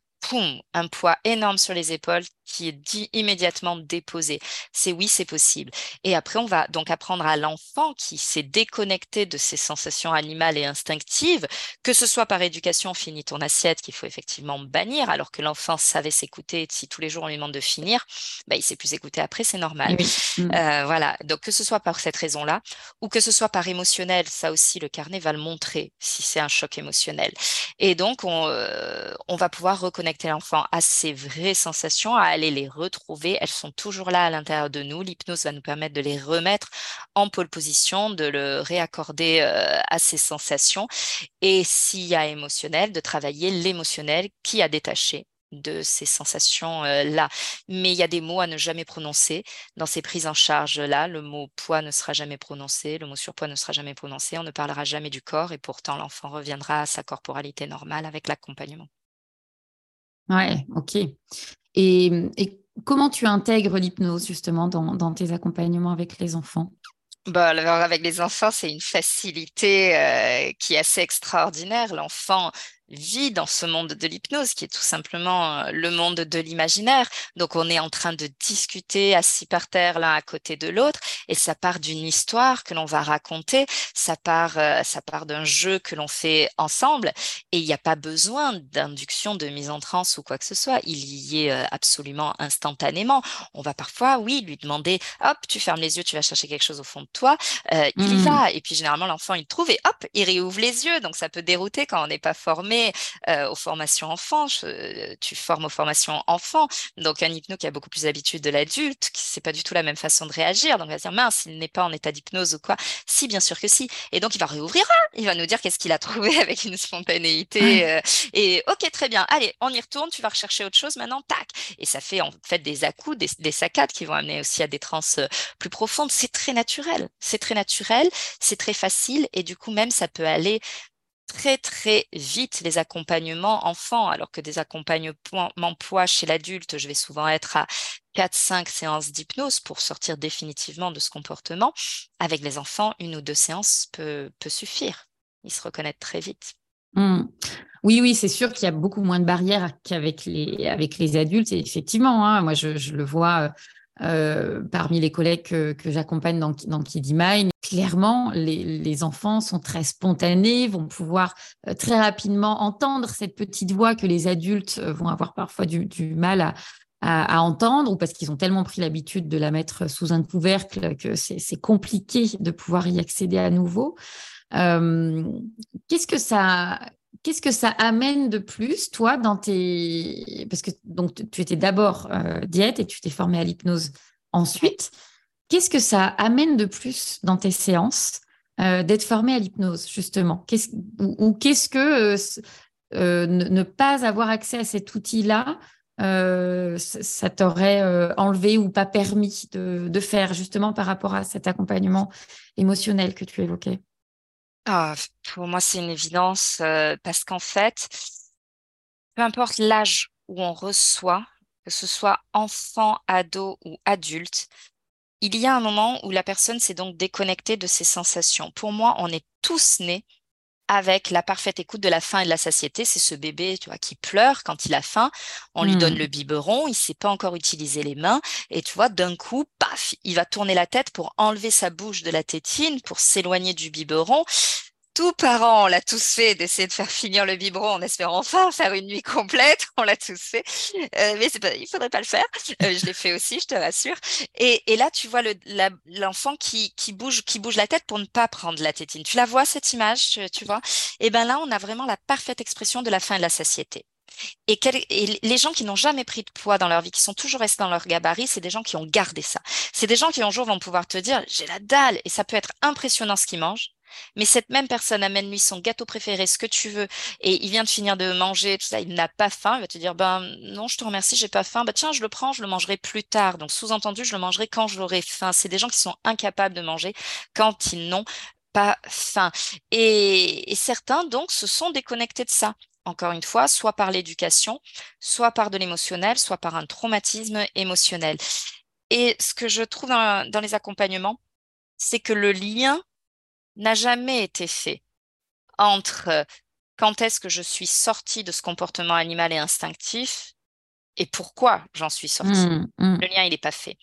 S1: un poids énorme sur les épaules qui est dit immédiatement déposé. C'est oui, c'est possible. Et après, on va donc apprendre à l'enfant qui s'est déconnecté de ses sensations animales et instinctives, que ce soit par éducation, finis ton assiette, qu'il faut effectivement bannir, alors que l'enfant savait s'écouter. Si tous les jours on lui demande de finir, bah, il sait plus écouter après, c'est normal. Mm. Euh, voilà. Donc, que ce soit par cette raison-là, ou que ce soit par émotionnel, ça aussi, le carnet va le montrer si c'est un choc émotionnel. Et donc, on, euh, on va pouvoir reconnecter l'enfant à ses vraies sensations, à aller les retrouver. Elles sont toujours là à l'intérieur de nous. L'hypnose va nous permettre de les remettre en pole position, de le réaccorder euh, à ses sensations. Et s'il y a émotionnel, de travailler l'émotionnel qui a détaché de ces sensations-là. Mais il y a des mots à ne jamais prononcer dans ces prises en charge-là. Le mot poids ne sera jamais prononcé, le mot surpoids ne sera jamais prononcé, on ne parlera jamais du corps et pourtant l'enfant reviendra à sa corporalité normale avec l'accompagnement.
S2: Ouais, ok. Et, comment tu intègres l'hypnose justement dans, tes accompagnements avec les enfants?
S1: Bah, avec les enfants, c'est une facilité euh, qui est assez extraordinaire. L'enfant vit dans ce monde de l'hypnose qui est tout simplement euh, le monde de l'imaginaire. Donc on est en train de discuter assis par terre l'un à côté de l'autre et ça part d'une histoire que l'on va raconter, ça part euh, ça part d'un jeu que l'on fait ensemble et il n'y a pas besoin d'induction de mise en transe ou quoi que ce soit, il y est euh, absolument instantanément. On va parfois oui lui demander hop, tu fermes les yeux, tu vas chercher quelque chose au fond de toi, il y mmh. va et puis généralement l'enfant il trouve et hop, il réouvre les yeux. Donc ça peut dérouter quand on n'est pas formé euh, aux formations enfants, tu formes aux formations enfants, donc un hypno qui a beaucoup plus d'habitude de l'adulte, qui c'est pas du tout la même façon de réagir, donc il va se dire mince, il n'est pas en état d'hypnose ou quoi. Si, bien sûr que si. Et donc il va réouvrir, il va nous dire qu'est-ce qu'il a trouvé [laughs] avec une spontanéité. Euh, et ok, très bien, allez, on y retourne, tu vas rechercher autre chose maintenant, tac. Et ça fait en fait des à-coups, des, des saccades qui vont amener aussi à des trans euh, plus profondes. C'est très naturel, c'est très naturel, c'est très facile et du coup même ça peut aller très très vite les accompagnements enfants, alors que des accompagnements poids chez l'adulte, je vais souvent être à 4-5 séances d'hypnose pour sortir définitivement de ce comportement. Avec les enfants, une ou deux séances peut, peut suffire. Ils se reconnaissent très vite.
S2: Mmh. Oui, oui, c'est sûr qu'il y a beaucoup moins de barrières qu'avec les, avec les adultes. Effectivement, hein, moi, je, je, le vois euh, parmi les collègues que, j'accompagne dans, dans Kiddy Mind. Clairement, les, enfants sont très spontanés, vont pouvoir euh, très rapidement entendre cette petite voix que les adultes euh, vont avoir parfois du, mal à, entendre ou parce qu'ils ont tellement pris l'habitude de la mettre sous un couvercle que c'est compliqué de pouvoir y accéder à nouveau. Qu'est-ce que ça qu'est-ce que ça amène de plus, toi, dans tes... Parce que donc, tu étais d'abord euh, diète et tu t'es formée à l'hypnose ensuite. Qu'est-ce que ça amène de plus dans tes séances euh, d'être formée à l'hypnose, justement? Ou, qu'est-ce que euh, ne, pas avoir accès à cet outil-là ça t'aurait enlevé ou pas permis de, faire, justement, par rapport à cet accompagnement émotionnel que tu évoquais?
S1: Ah, pour moi, c'est une évidence euh, parce qu'en fait, peu importe l'âge où on reçoit, que ce soit enfant, ado ou adulte, il y a un moment où la personne s'est donc déconnectée de ses sensations. Pour moi, on est tous nés avec la parfaite écoute de la faim et de la satiété. C'est ce bébé, tu vois, qui pleure quand il a faim. On lui donne hmm. le biberon, il sait pas encore utiliser les mains, et tu vois, d'un coup, paf, il va tourner la tête pour enlever sa bouche de la tétine, pour s'éloigner du biberon tout parent, on l'a tous fait d'essayer de faire finir le biberon en espérant enfin faire une nuit complète. [laughs] On l'a tous fait, euh, mais pas, il faudrait pas le faire. Euh, je l'ai fait aussi, je te rassure. Et, là, tu vois l'enfant qui, bouge, la tête pour ne pas prendre la tétine. Tu la vois cette image, tu, vois? Et ben là, on a vraiment la parfaite expression de la faim et de la satiété. Et, les gens qui n'ont jamais pris de poids dans leur vie, qui sont toujours restés dans leur gabarit, c'est des gens qui ont gardé ça. C'est des gens qui un jour vont pouvoir te dire j'ai la dalle et ça peut être impressionnant ce qu'ils mangent. Mais cette même personne amène lui son gâteau préféré, ce que tu veux, et il vient de finir de manger, tout ça, il n'a pas faim, il va te dire, ben non, je te remercie, j'ai pas faim, bah tiens, je le prends, je le mangerai plus tard. Donc sous-entendu, je le mangerai quand j'aurai faim. C'est des gens qui sont incapables de manger quand ils n'ont pas faim. Et, certains, donc, se sont déconnectés de ça encore une fois, soit par l'éducation, soit par de l'émotionnel, soit par un traumatisme émotionnel. Et ce que je trouve dans les accompagnements, c'est que le lien n'a jamais été fait entre euh, quand est-ce que je suis sortie de ce comportement animal et instinctif et pourquoi j'en suis sortie. Mmh, mmh. Le lien, il n'est pas fait.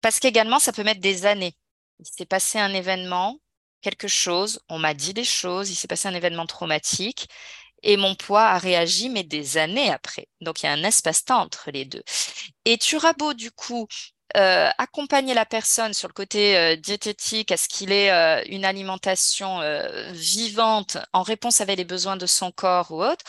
S1: Parce qu'également, ça peut mettre des années. Il s'est passé un événement, quelque chose, on m'a dit des choses, il s'est passé un événement traumatique et mon poids a réagi, mais des années après. Donc, il y a un espace-temps entre les deux. Et tu auras beau, du coup, euh, accompagner la personne sur le côté euh, diététique, à ce qu'il ait euh, une alimentation vivante en réponse avec les besoins de son corps ou autre,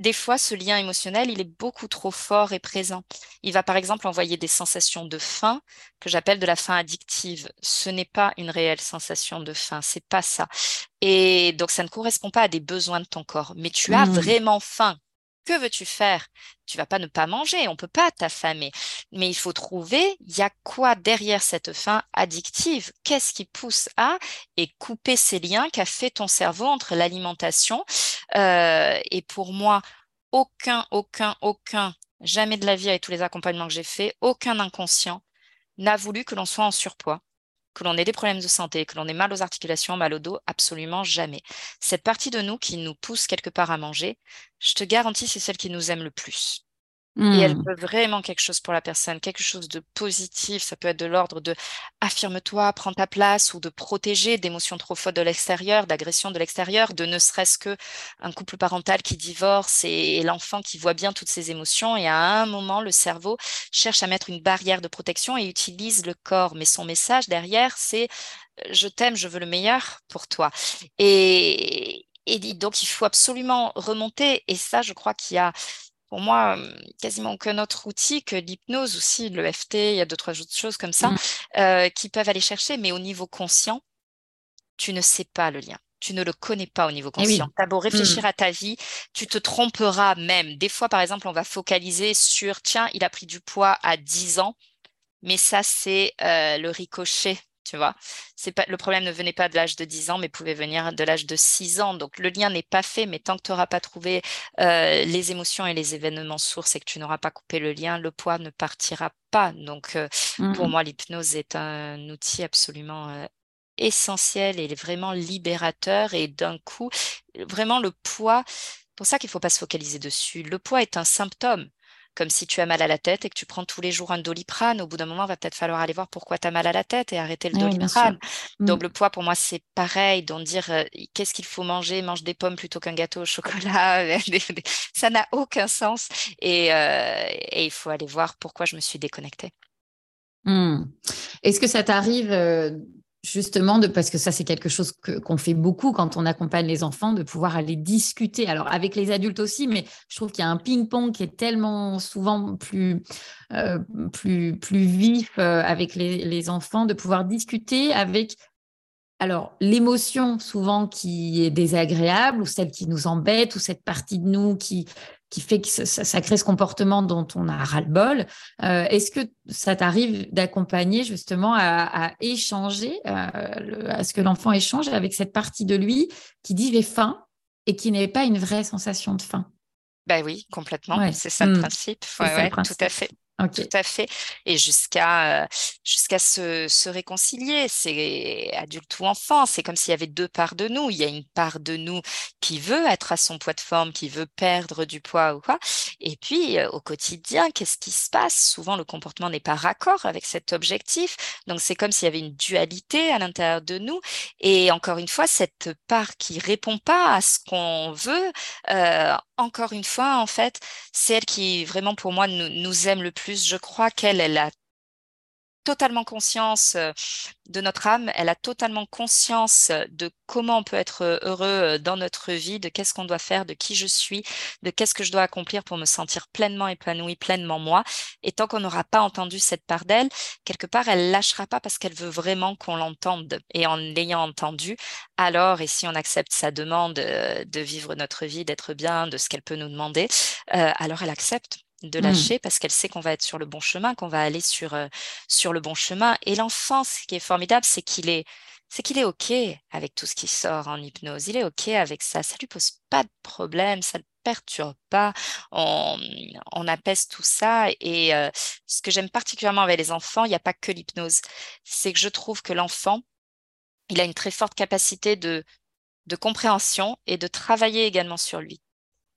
S1: des fois, ce lien émotionnel, il est beaucoup trop fort et présent. Il va par exemple envoyer des sensations de faim que j'appelle de la faim addictive. Ce n'est pas une réelle sensation de faim, c'est pas ça. Et donc, ça ne correspond pas à des besoins de ton corps. Mais tu as mmh. vraiment faim que veux-tu faire? Tu vas pas ne pas manger, on peut pas t'affamer. Mais il faut trouver, il y a quoi derrière cette faim addictive? Qu'est-ce qui pousse à et couper ces liens qu'a fait ton cerveau entre l'alimentation euh, et pour moi, aucun, aucun, aucun, jamais de la vie avec tous les accompagnements que j'ai faits, aucun inconscient n'a voulu que l'on soit en surpoids que l'on ait des problèmes de santé, que l'on ait mal aux articulations, mal au dos, absolument jamais. Cette partie de nous qui nous pousse quelque part à manger, je te garantis, c'est celle qui nous aime le plus. Et elle peut mmh. vraiment quelque chose pour la personne, quelque chose de positif. Ça peut être de l'ordre de affirme-toi, prends ta place ou de protéger d'émotions trop fortes de l'extérieur, d'agressions de l'extérieur, de ne serait-ce que un couple parental qui divorce et, l'enfant qui voit bien toutes ces émotions. Et à un moment, le cerveau cherche à mettre une barrière de protection et utilise le corps. Mais son message derrière, c'est je t'aime, je veux le meilleur pour toi. Et, et donc, il faut absolument remonter. Et ça, je crois qu'il y a pour moi, quasiment aucun autre outil que l'hypnose aussi, le FT, il y a deux, trois autres choses comme ça, mmh. euh, qui peuvent aller chercher, mais au niveau conscient, tu ne sais pas le lien. Tu ne le connais pas au niveau eh conscient. Tu as beau réfléchir mmh. à ta vie, tu te tromperas même. Des fois, par exemple, on va focaliser sur, tiens, il a pris du poids à 10 ans, mais ça, c'est euh, le ricochet tu vois. C'est pas, le problème ne venait pas de l'âge de 10 ans, mais pouvait venir de l'âge de 6 ans. Donc, le lien n'est pas fait, mais tant que tu n'auras pas trouvé euh, les émotions et les événements sources et que tu n'auras pas coupé le lien, le poids ne partira pas. Donc, euh, pour mmh. moi, l'hypnose est un outil absolument euh, essentiel et vraiment libérateur. Et d'un coup, vraiment, le poids, pour ça qu'il ne faut pas se focaliser dessus. Le poids est un symptôme comme si tu as mal à la tête et que tu prends tous les jours un doliprane. Au bout d'un moment, il va peut-être falloir aller voir pourquoi tu as mal à la tête et arrêter le doliprane. Donc, mmh. le poids, pour moi, c'est pareil. Donc, dire euh, qu'est-ce qu'il faut manger, mange des pommes plutôt qu'un gâteau au chocolat. [laughs] ça n'a aucun sens. Euh, et, il faut aller voir pourquoi je me suis déconnectée.
S2: Mmh. Est-ce que ça t'arrive euh, justement, de, parce que ça, c'est quelque chose qu'on fait beaucoup quand on accompagne les enfants, de pouvoir aller discuter. Alors, avec les adultes aussi, mais je trouve qu'il y a un ping-pong qui est tellement souvent plus, euh, plus, plus vif euh, avec les, les, enfants, de pouvoir discuter avec alors, l'émotion souvent qui est désagréable ou celle qui nous embête ou cette partie de nous qui, qui fait que ça, crée ce comportement dont on a ras-le-bol. Euh, est-ce que ça t'arrive d'accompagner justement à, échanger, euh, à ce que l'enfant échange avec cette partie de lui qui dit j'ai faim et qui n'est pas une vraie sensation de faim?
S1: Ben oui, complètement. C'est ça le mmh. principe. Ouais, tout à fait. Tout à fait. Et jusqu'à jusqu'à se, se, réconcilier. C'est adulte ou enfant. C'est comme s'il y avait deux parts de nous. Il y a une part de nous qui veut être à son poids de forme, qui veut perdre du poids ou quoi. Et puis, au quotidien, qu'est-ce qui se passe? Souvent, le comportement n'est pas raccord avec cet objectif. Donc, c'est comme s'il y avait une dualité à l'intérieur de nous. Et encore une fois, cette part qui répond pas à ce qu'on veut, euh, encore une fois, en fait, c'est elle qui vraiment pour moi nous aime le plus. Je crois qu'elle, elle a totalement conscience euh, de notre âme, elle a totalement conscience de comment on peut être heureux euh, dans notre vie, de qu'est-ce qu'on doit faire, de qui je suis, de qu'est-ce que je dois accomplir pour me sentir pleinement épanoui, pleinement moi. Et tant qu'on n'aura pas entendu cette part d'elle, quelque part, elle lâchera pas parce qu'elle veut vraiment qu'on l'entende. Et en l'ayant entendu, alors, et si on accepte sa demande euh, de vivre notre vie, d'être bien, de ce qu'elle peut nous demander, alors elle accepte de mmh. lâcher parce qu'elle sait qu'on va être sur le bon chemin, qu'on va aller sur, euh, sur le bon chemin. Et l'enfant, ce qui est formidable, c'est qu'il est, c'est qu'il est OK avec tout ce qui sort en hypnose. Il est OK avec ça. Ça lui pose pas de problème, ça ne le perturbe pas. On, on apaise tout ça. Et euh, ce que j'aime particulièrement avec les enfants, il n'y a pas que l'hypnose. C'est que je trouve que l'enfant, il a une très forte capacité de, de compréhension et de travailler également sur lui.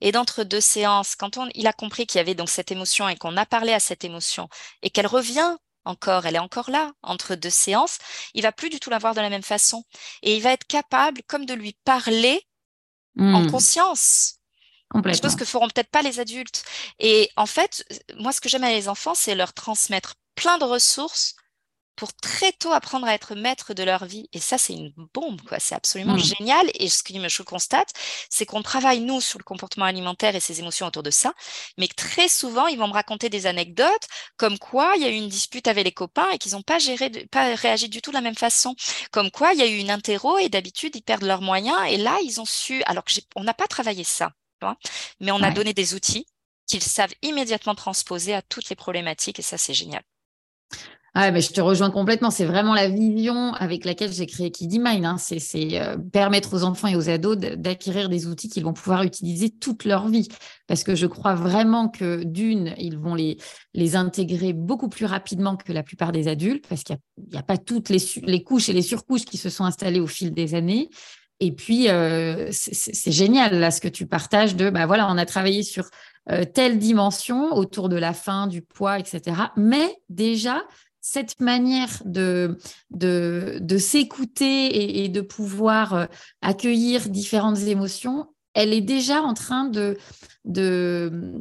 S1: Et d'entre deux séances, quand on, il a compris qu'il y avait donc cette émotion et qu'on a parlé à cette émotion et qu'elle revient encore, elle est encore là entre deux séances, il va plus du tout la voir de la même façon. Et il va être capable, comme de lui parler en mmh. conscience. Chose que feront peut-être pas les adultes. Et en fait, moi, ce que j'aime à les enfants, c'est leur transmettre plein de ressources pour très tôt apprendre à être maître de leur vie. Et ça, c'est une bombe, quoi. C'est absolument mmh. génial. Et ce que je constate, c'est qu'on travaille, nous, sur le comportement alimentaire et ses émotions autour de ça, mais que très souvent, ils vont me raconter des anecdotes comme quoi il y a eu une dispute avec les copains et qu'ils n'ont pas géré, pas réagi du tout de la même façon. Comme quoi il y a eu une interro et d'habitude, ils perdent leurs moyens. Et là, ils ont su, alors que on n'a pas travaillé ça, mais on a donné des outils qu'ils savent immédiatement transposer à toutes les problématiques et ça, c'est génial.
S2: Ah, mais je te rejoins complètement. C'est vraiment la vision avec laquelle j'ai créé Kiddy Mind. Hein. C'est euh, permettre aux enfants et aux ados d'acquérir des outils qu'ils vont pouvoir utiliser toute leur vie. Parce que je crois vraiment que d'une, ils vont les, intégrer beaucoup plus rapidement que la plupart des adultes, parce qu'il n'y a, pas toutes les, les couches et les surcouches qui se sont installées au fil des années. Et puis, euh, c'est génial, là, ce que tu partages de, bah voilà, on a travaillé sur euh, telle dimension autour de la faim, du poids, etc. Mais déjà, cette manière de, de, s'écouter et, de pouvoir euh, accueillir différentes émotions, elle est déjà en train de, de,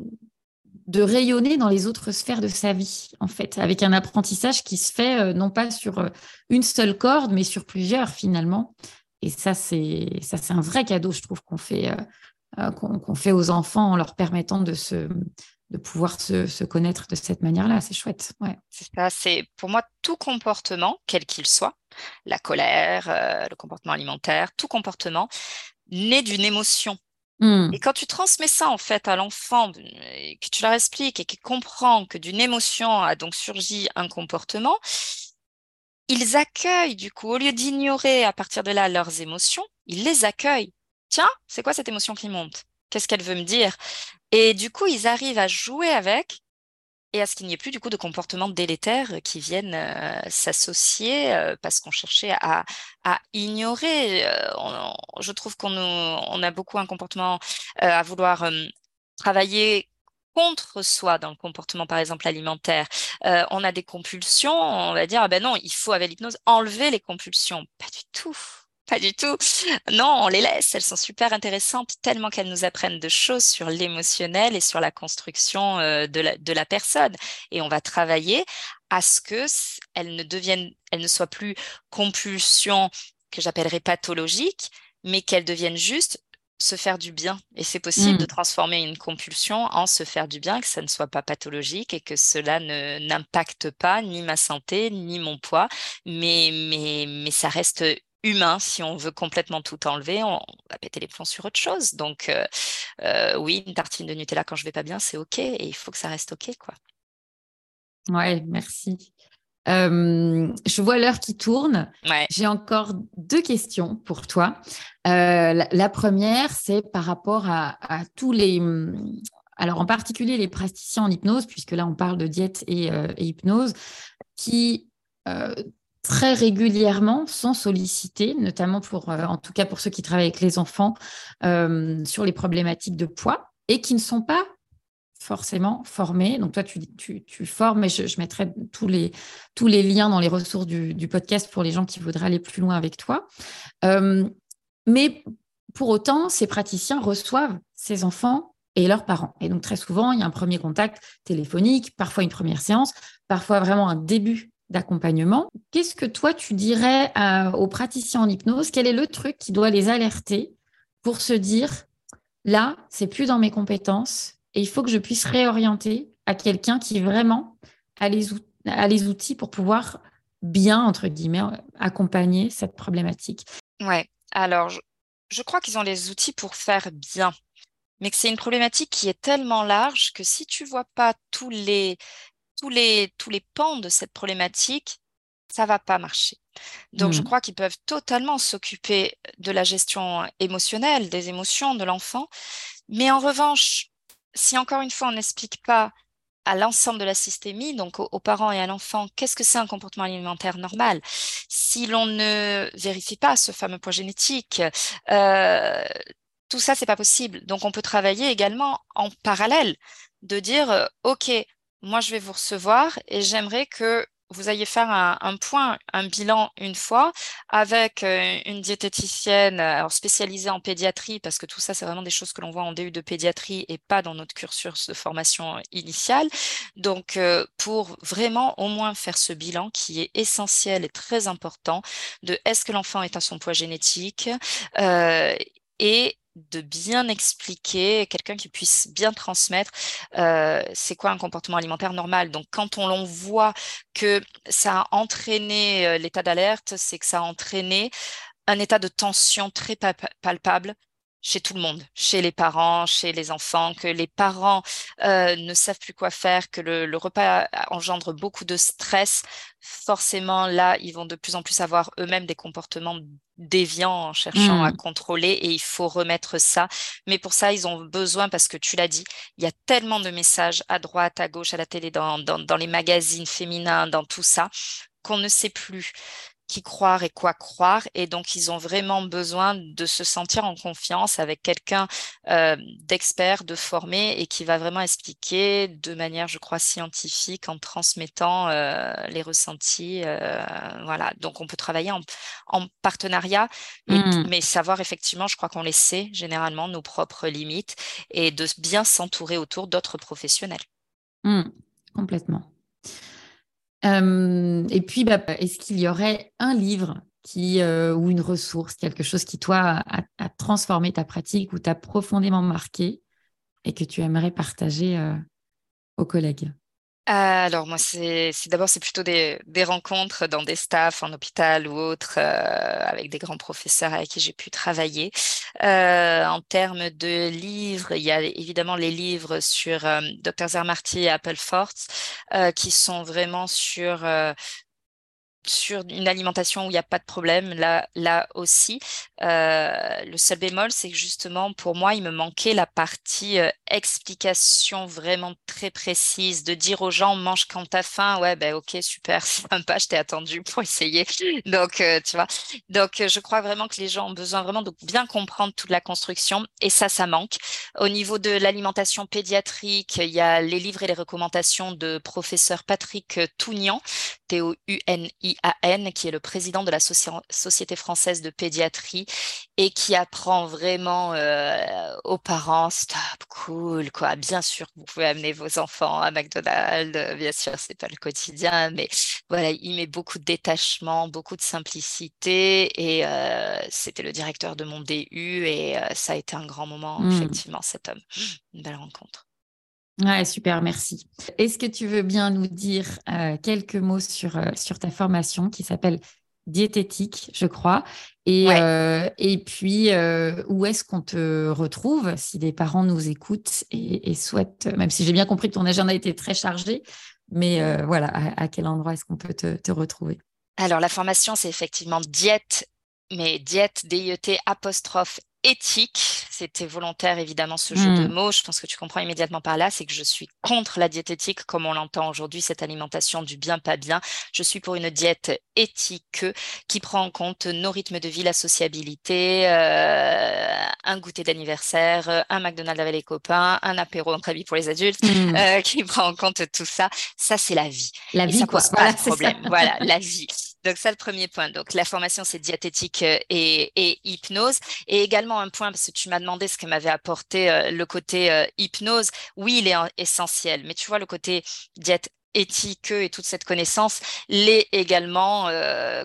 S2: de rayonner dans les autres sphères de sa vie, en fait, avec un apprentissage qui se fait euh, non pas sur euh, une seule corde, mais sur plusieurs finalement. Et ça, c'est ça, c'est un vrai cadeau, je trouve, qu'on fait, qu'on fait aux enfants en leur permettant de se, de pouvoir se, connaître de cette manière-là. C'est chouette. Ouais.
S1: C'est ça. C'est pour moi tout comportement, quel qu'il soit, la colère, euh, le comportement alimentaire, tout comportement naît d'une émotion. Hmm. Et quand tu transmets ça en fait à l'enfant, que tu leur expliques et qu'il comprend que d'une émotion a donc surgi un comportement, ils accueillent du coup, au lieu d'ignorer à partir de là leurs émotions, ils les accueillent. Tiens, c'est quoi cette émotion qui monte? Qu'est-ce qu'elle veut me dire? Et du coup, ils arrivent à jouer avec et à ce qu'il n'y ait plus du coup de comportements délétères qui viennent euh, s'associer euh, parce qu'on cherchait à, ignorer. Euh, je trouve qu'on on a beaucoup un comportement à vouloir travailler contre soi dans le comportement, par exemple, alimentaire. on a des compulsions, on va dire, ah ben non, il faut avec l'hypnose enlever les compulsions. Pas du tout. Pas du tout. Non, on les laisse. Elles sont super intéressantes, tellement qu'elles nous apprennent de choses sur l'émotionnel et sur la construction euh, de, la, de la personne. Et on va travailler à ce que elles ne deviennent, elles ne soient plus compulsions que j'appellerais pathologiques, mais qu'elles deviennent juste se faire du bien. Et c'est possible de mmh. transformer une compulsion en se faire du bien, que ça ne soit pas pathologique et que cela ne n'impacte pas ni ma santé, ni mon poids, mais, mais, mais ça reste humain. Si on veut complètement tout enlever, on va péter les plombs sur autre chose. Donc, euh, euh, oui, une tartine de Nutella quand je vais pas bien, c'est OK. Et il faut que ça reste OK, quoi.
S2: Ouais, merci. je vois l'heure qui tourne. J'ai encore deux questions pour toi. Euh, la, première, c'est par rapport à, tous les, alors en particulier les praticiens en hypnose, puisque là on parle de diète et, hypnose, qui très régulièrement sont sollicités, notamment pour, en tout cas pour ceux qui travaillent avec les enfants, sur les problématiques de poids et qui ne sont pas forcément formés. Donc toi, tu, tu, formes et je, mettrai tous les, tous les liens dans les ressources du, podcast pour les gens qui voudraient aller plus loin avec toi. Euh, mais pour autant, ces praticiens reçoivent ces enfants et leurs parents. Et donc très souvent, il y a un premier contact téléphonique, parfois une première séance, parfois vraiment un début d'accompagnement. Qu'est-ce que toi, tu dirais aux praticiens en hypnose? Quel est le truc qui doit les alerter pour se dire, là, c'est plus dans mes compétences, et il faut que je puisse réorienter à quelqu'un qui vraiment a les, outils pour pouvoir bien, entre guillemets, accompagner cette problématique?
S1: Ouais, alors je, crois qu'ils ont les outils pour faire bien, mais que c'est une problématique qui est tellement large que si tu vois pas tous les, tous les, tous les pans de cette problématique, ça va pas marcher. Donc, je mmh. crois qu'ils peuvent totalement s'occuper de la gestion émotionnelle, des émotions de l'enfant. Mais en revanche, si encore une fois on n'explique pas à l'ensemble de la systémie, donc aux, parents et à l'enfant, qu'est-ce que c'est un comportement alimentaire normal? Si l'on ne vérifie pas ce fameux poids génétique, euh, tout ça, c'est pas possible. Donc, on peut travailler également en parallèle, de dire, euh, OK, moi, je vais vous recevoir et j'aimerais que vous ayez faire un, point, un bilan une fois avec euh, une diététicienne alors spécialisée en pédiatrie, parce que tout ça, c'est vraiment des choses que l'on voit en DU de pédiatrie et pas dans notre cursus de formation initiale. Donc, euh, pour vraiment au moins faire ce bilan qui est essentiel et très important de est-ce que l'enfant est à son poids génétique euh, et de bien expliquer, quelqu'un qui puisse bien transmettre euh, c'est quoi un comportement alimentaire normal. Donc quand on l'on voit que ça a entraîné euh, l'état d'alerte, c'est que ça a entraîné un état de tension très palpable chez tout le monde, chez les parents, chez les enfants, que les parents euh, ne savent plus quoi faire, que le, repas engendre beaucoup de stress. Forcément, là, ils vont de plus en plus avoir eux-mêmes des comportements déviants en cherchant à mmh. contrôler et il faut remettre ça. Mais pour ça, ils ont besoin, parce que tu l'as dit, il y a tellement de messages à droite, à gauche, à la télé, dans, dans, dans les magazines féminins, dans tout ça, qu'on ne sait plus qui croire et quoi croire. Et donc, ils ont vraiment besoin de se sentir en confiance avec quelqu'un euh, d'expert, de formé et qui va vraiment expliquer de manière, je crois, scientifique en transmettant euh, les ressentis. Euh, voilà. Donc, on peut travailler en, partenariat, mmh. mais savoir effectivement, je crois qu'on les sait généralement, nos propres limites et de bien s'entourer autour d'autres professionnels.
S2: Mmh. Complètement. Euh, et puis, bah, est-ce qu'il y aurait un livre qui, euh, ou une ressource, quelque chose qui, toi, a, transformé ta pratique ou t'a profondément marqué et que tu aimerais partager euh, aux collègues?
S1: Alors moi, c'est d'abord c'est plutôt des, rencontres dans des staffs en hôpital ou autres avec des grands professeurs avec qui j'ai pu travailler. en termes de livres, il y a évidemment les livres sur Dr Zermarty et Apple Force qui sont vraiment sur sur une alimentation où il n'y a pas de problème, là, aussi. Euh, le seul bémol, c'est que justement, pour moi, il me manquait la partie euh, explication vraiment très précise, de dire aux gens, mange quand t'as faim. Ouais, ben ok, super, c'est [laughs] sympa, je t'ai attendu pour essayer. Donc, euh, tu vois. Donc, je crois vraiment que les gens ont besoin vraiment de bien comprendre toute la construction. Et ça, ça manque. Au niveau de l'alimentation pédiatrique, il y a les livres et les recommandations de professeur Patrick Tougnan, T-O-U-N-I-A-N, qui est le président de la Société française de pédiatrie et qui apprend vraiment euh, aux parents, stop, cool, quoi. Bien sûr, vous pouvez amener vos enfants à McDonald's, bien sûr, c'est pas le quotidien, mais voilà, il met beaucoup de détachement, beaucoup de simplicité et euh, c'était le directeur de mon DU et euh, ça a été un grand moment, mmh. effectivement, cet homme. Une belle rencontre.
S2: Ouais, super, merci. Est-ce que tu veux bien nous dire euh, quelques mots sur, euh, sur ta formation qui s'appelle diététique, je crois. Et, euh, et puis, où est-ce qu'on te retrouve si des parents nous écoutent et, souhaitent, même si j'ai bien compris que ton agenda était très chargé, mais voilà, à, quel endroit est-ce qu'on peut te, te retrouver?
S1: Alors, la formation, c'est effectivement diète mais diète, DIET, apostrophe éthique. C'était volontaire, évidemment, ce jeu de
S2: Hmm.
S1: mots. Je pense que tu comprends immédiatement par là. C'est que je suis contre la diététique, comme on l'entend aujourd'hui, cette alimentation du bien, pas bien. Je suis pour une diète éthique qui prend en compte nos rythmes de vie, la sociabilité, euh, un goûter d'anniversaire, un McDonald's avec les copains, un apéro entre amis pour les adultes,
S2: Hmm.
S1: euh, [laughs] qui prend en compte tout ça. Ça, c'est la vie.
S2: La
S1: Et
S2: vie,
S1: ça
S2: quoi.
S1: de problème. Voilà, la vie. [laughs] Donc ça, le premier point. Donc la formation, c'est diététique euh, et, hypnose. Et également un point, parce que tu m'as demandé ce que m'avait apporté euh, le côté euh, hypnose. Oui, il est en- essentiel. Mais tu vois, le côté diète éthique et toute cette connaissance l'est également.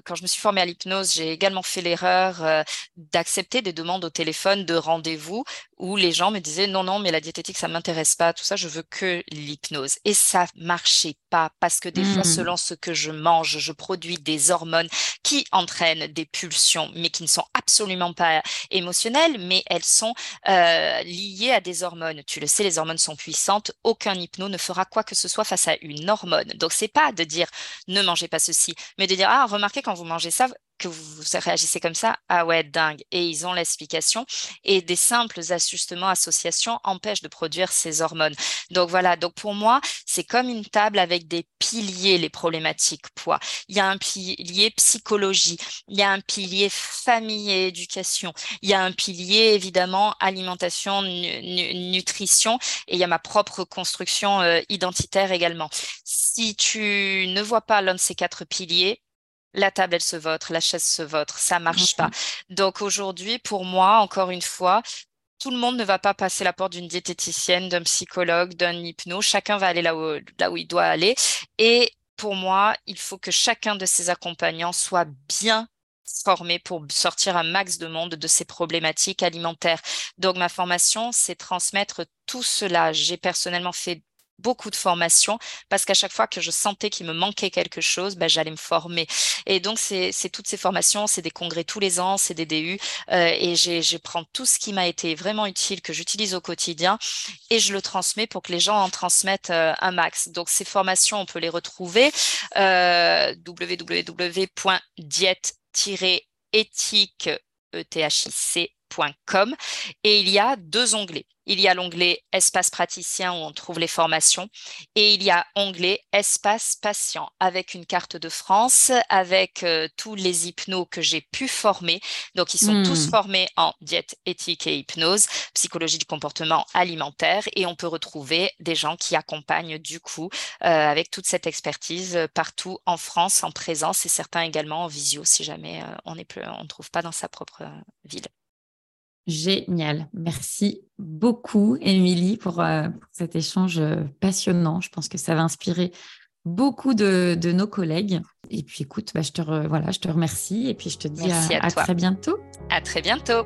S1: quand je me suis formée à l'hypnose, j'ai également fait l'erreur d'accepter des demandes au téléphone de rendez-vous où les gens me disaient non, non, mais la diététique, ça m'intéresse pas, tout ça, je veux que l'hypnose. Et ça marchait pas parce que des fois,
S2: Hmm.
S1: selon ce que je mange, je produis des hormones qui entraînent des pulsions, mais qui ne sont absolument pas émotionnelles, mais elles sont euh, liées à des hormones. Tu le sais, les hormones sont puissantes. Aucun hypno ne fera quoi que ce soit face à une hormone. Donc, c'est pas de dire ne mangez pas ceci, mais de dire ah, remarquez quand vous mangez ça, que vous réagissez comme ça, ah ouais, dingue. Et ils ont l'explication. Et des simples ajustements, associations empêchent de produire ces hormones. Donc voilà, donc pour moi, c'est comme une table avec des piliers, les problématiques poids. Il y a un pilier psychologie, il y a un pilier famille et éducation, il y a un pilier évidemment alimentation, nu- nu- nutrition, et il y a ma propre construction euh, identitaire également. Si tu ne vois pas l'un de ces quatre piliers, la table, elle se vautre, la chaise se vautre, ça marche pas. Donc aujourd'hui, pour moi, encore une fois, tout le monde ne va pas passer la porte d'une diététicienne, d'un psychologue, d'un hypno. Chacun va aller là où, là où il doit aller. Et pour moi, il faut que chacun de ces accompagnants soit bien formé pour sortir un max de monde de ces problématiques alimentaires. Donc ma formation, c'est transmettre tout cela. J'ai personnellement fait beaucoup de formations parce qu'à chaque fois que je sentais qu'il me manquait quelque chose, ben, j'allais me former. Et donc, c'est toutes ces formations, c'est des congrès tous les ans, c'est des DU, euh, et je prends tout ce qui m'a été vraiment utile, que j'utilise au quotidien, et je le transmets pour que les gens en transmettent euh, un max. Donc, ces formations, on peut les retrouver euh, www.diète-éthique, Et il y a deux onglets. Il y a l'onglet espace praticien où on trouve les formations et il y a onglet espace patient avec une carte de France, avec euh, tous les hypnos que j'ai pu former. Donc, ils sont
S2: Hmm.
S1: tous formés en diète, éthique et hypnose, psychologie du comportement alimentaire et on peut retrouver des gens qui accompagnent du coup euh, avec toute cette expertise euh, partout en France en présence et certains également en visio si jamais euh, on ne trouve pas dans sa propre euh, ville.
S2: Génial. Merci beaucoup, Émilie, pour, euh, pour cet échange euh, passionnant. Je pense que ça va inspirer beaucoup de, de nos collègues. Et puis, écoute, bah, je, te re- voilà, je te remercie et puis je te dis à,
S1: à
S2: à très bientôt.
S1: À très bientôt.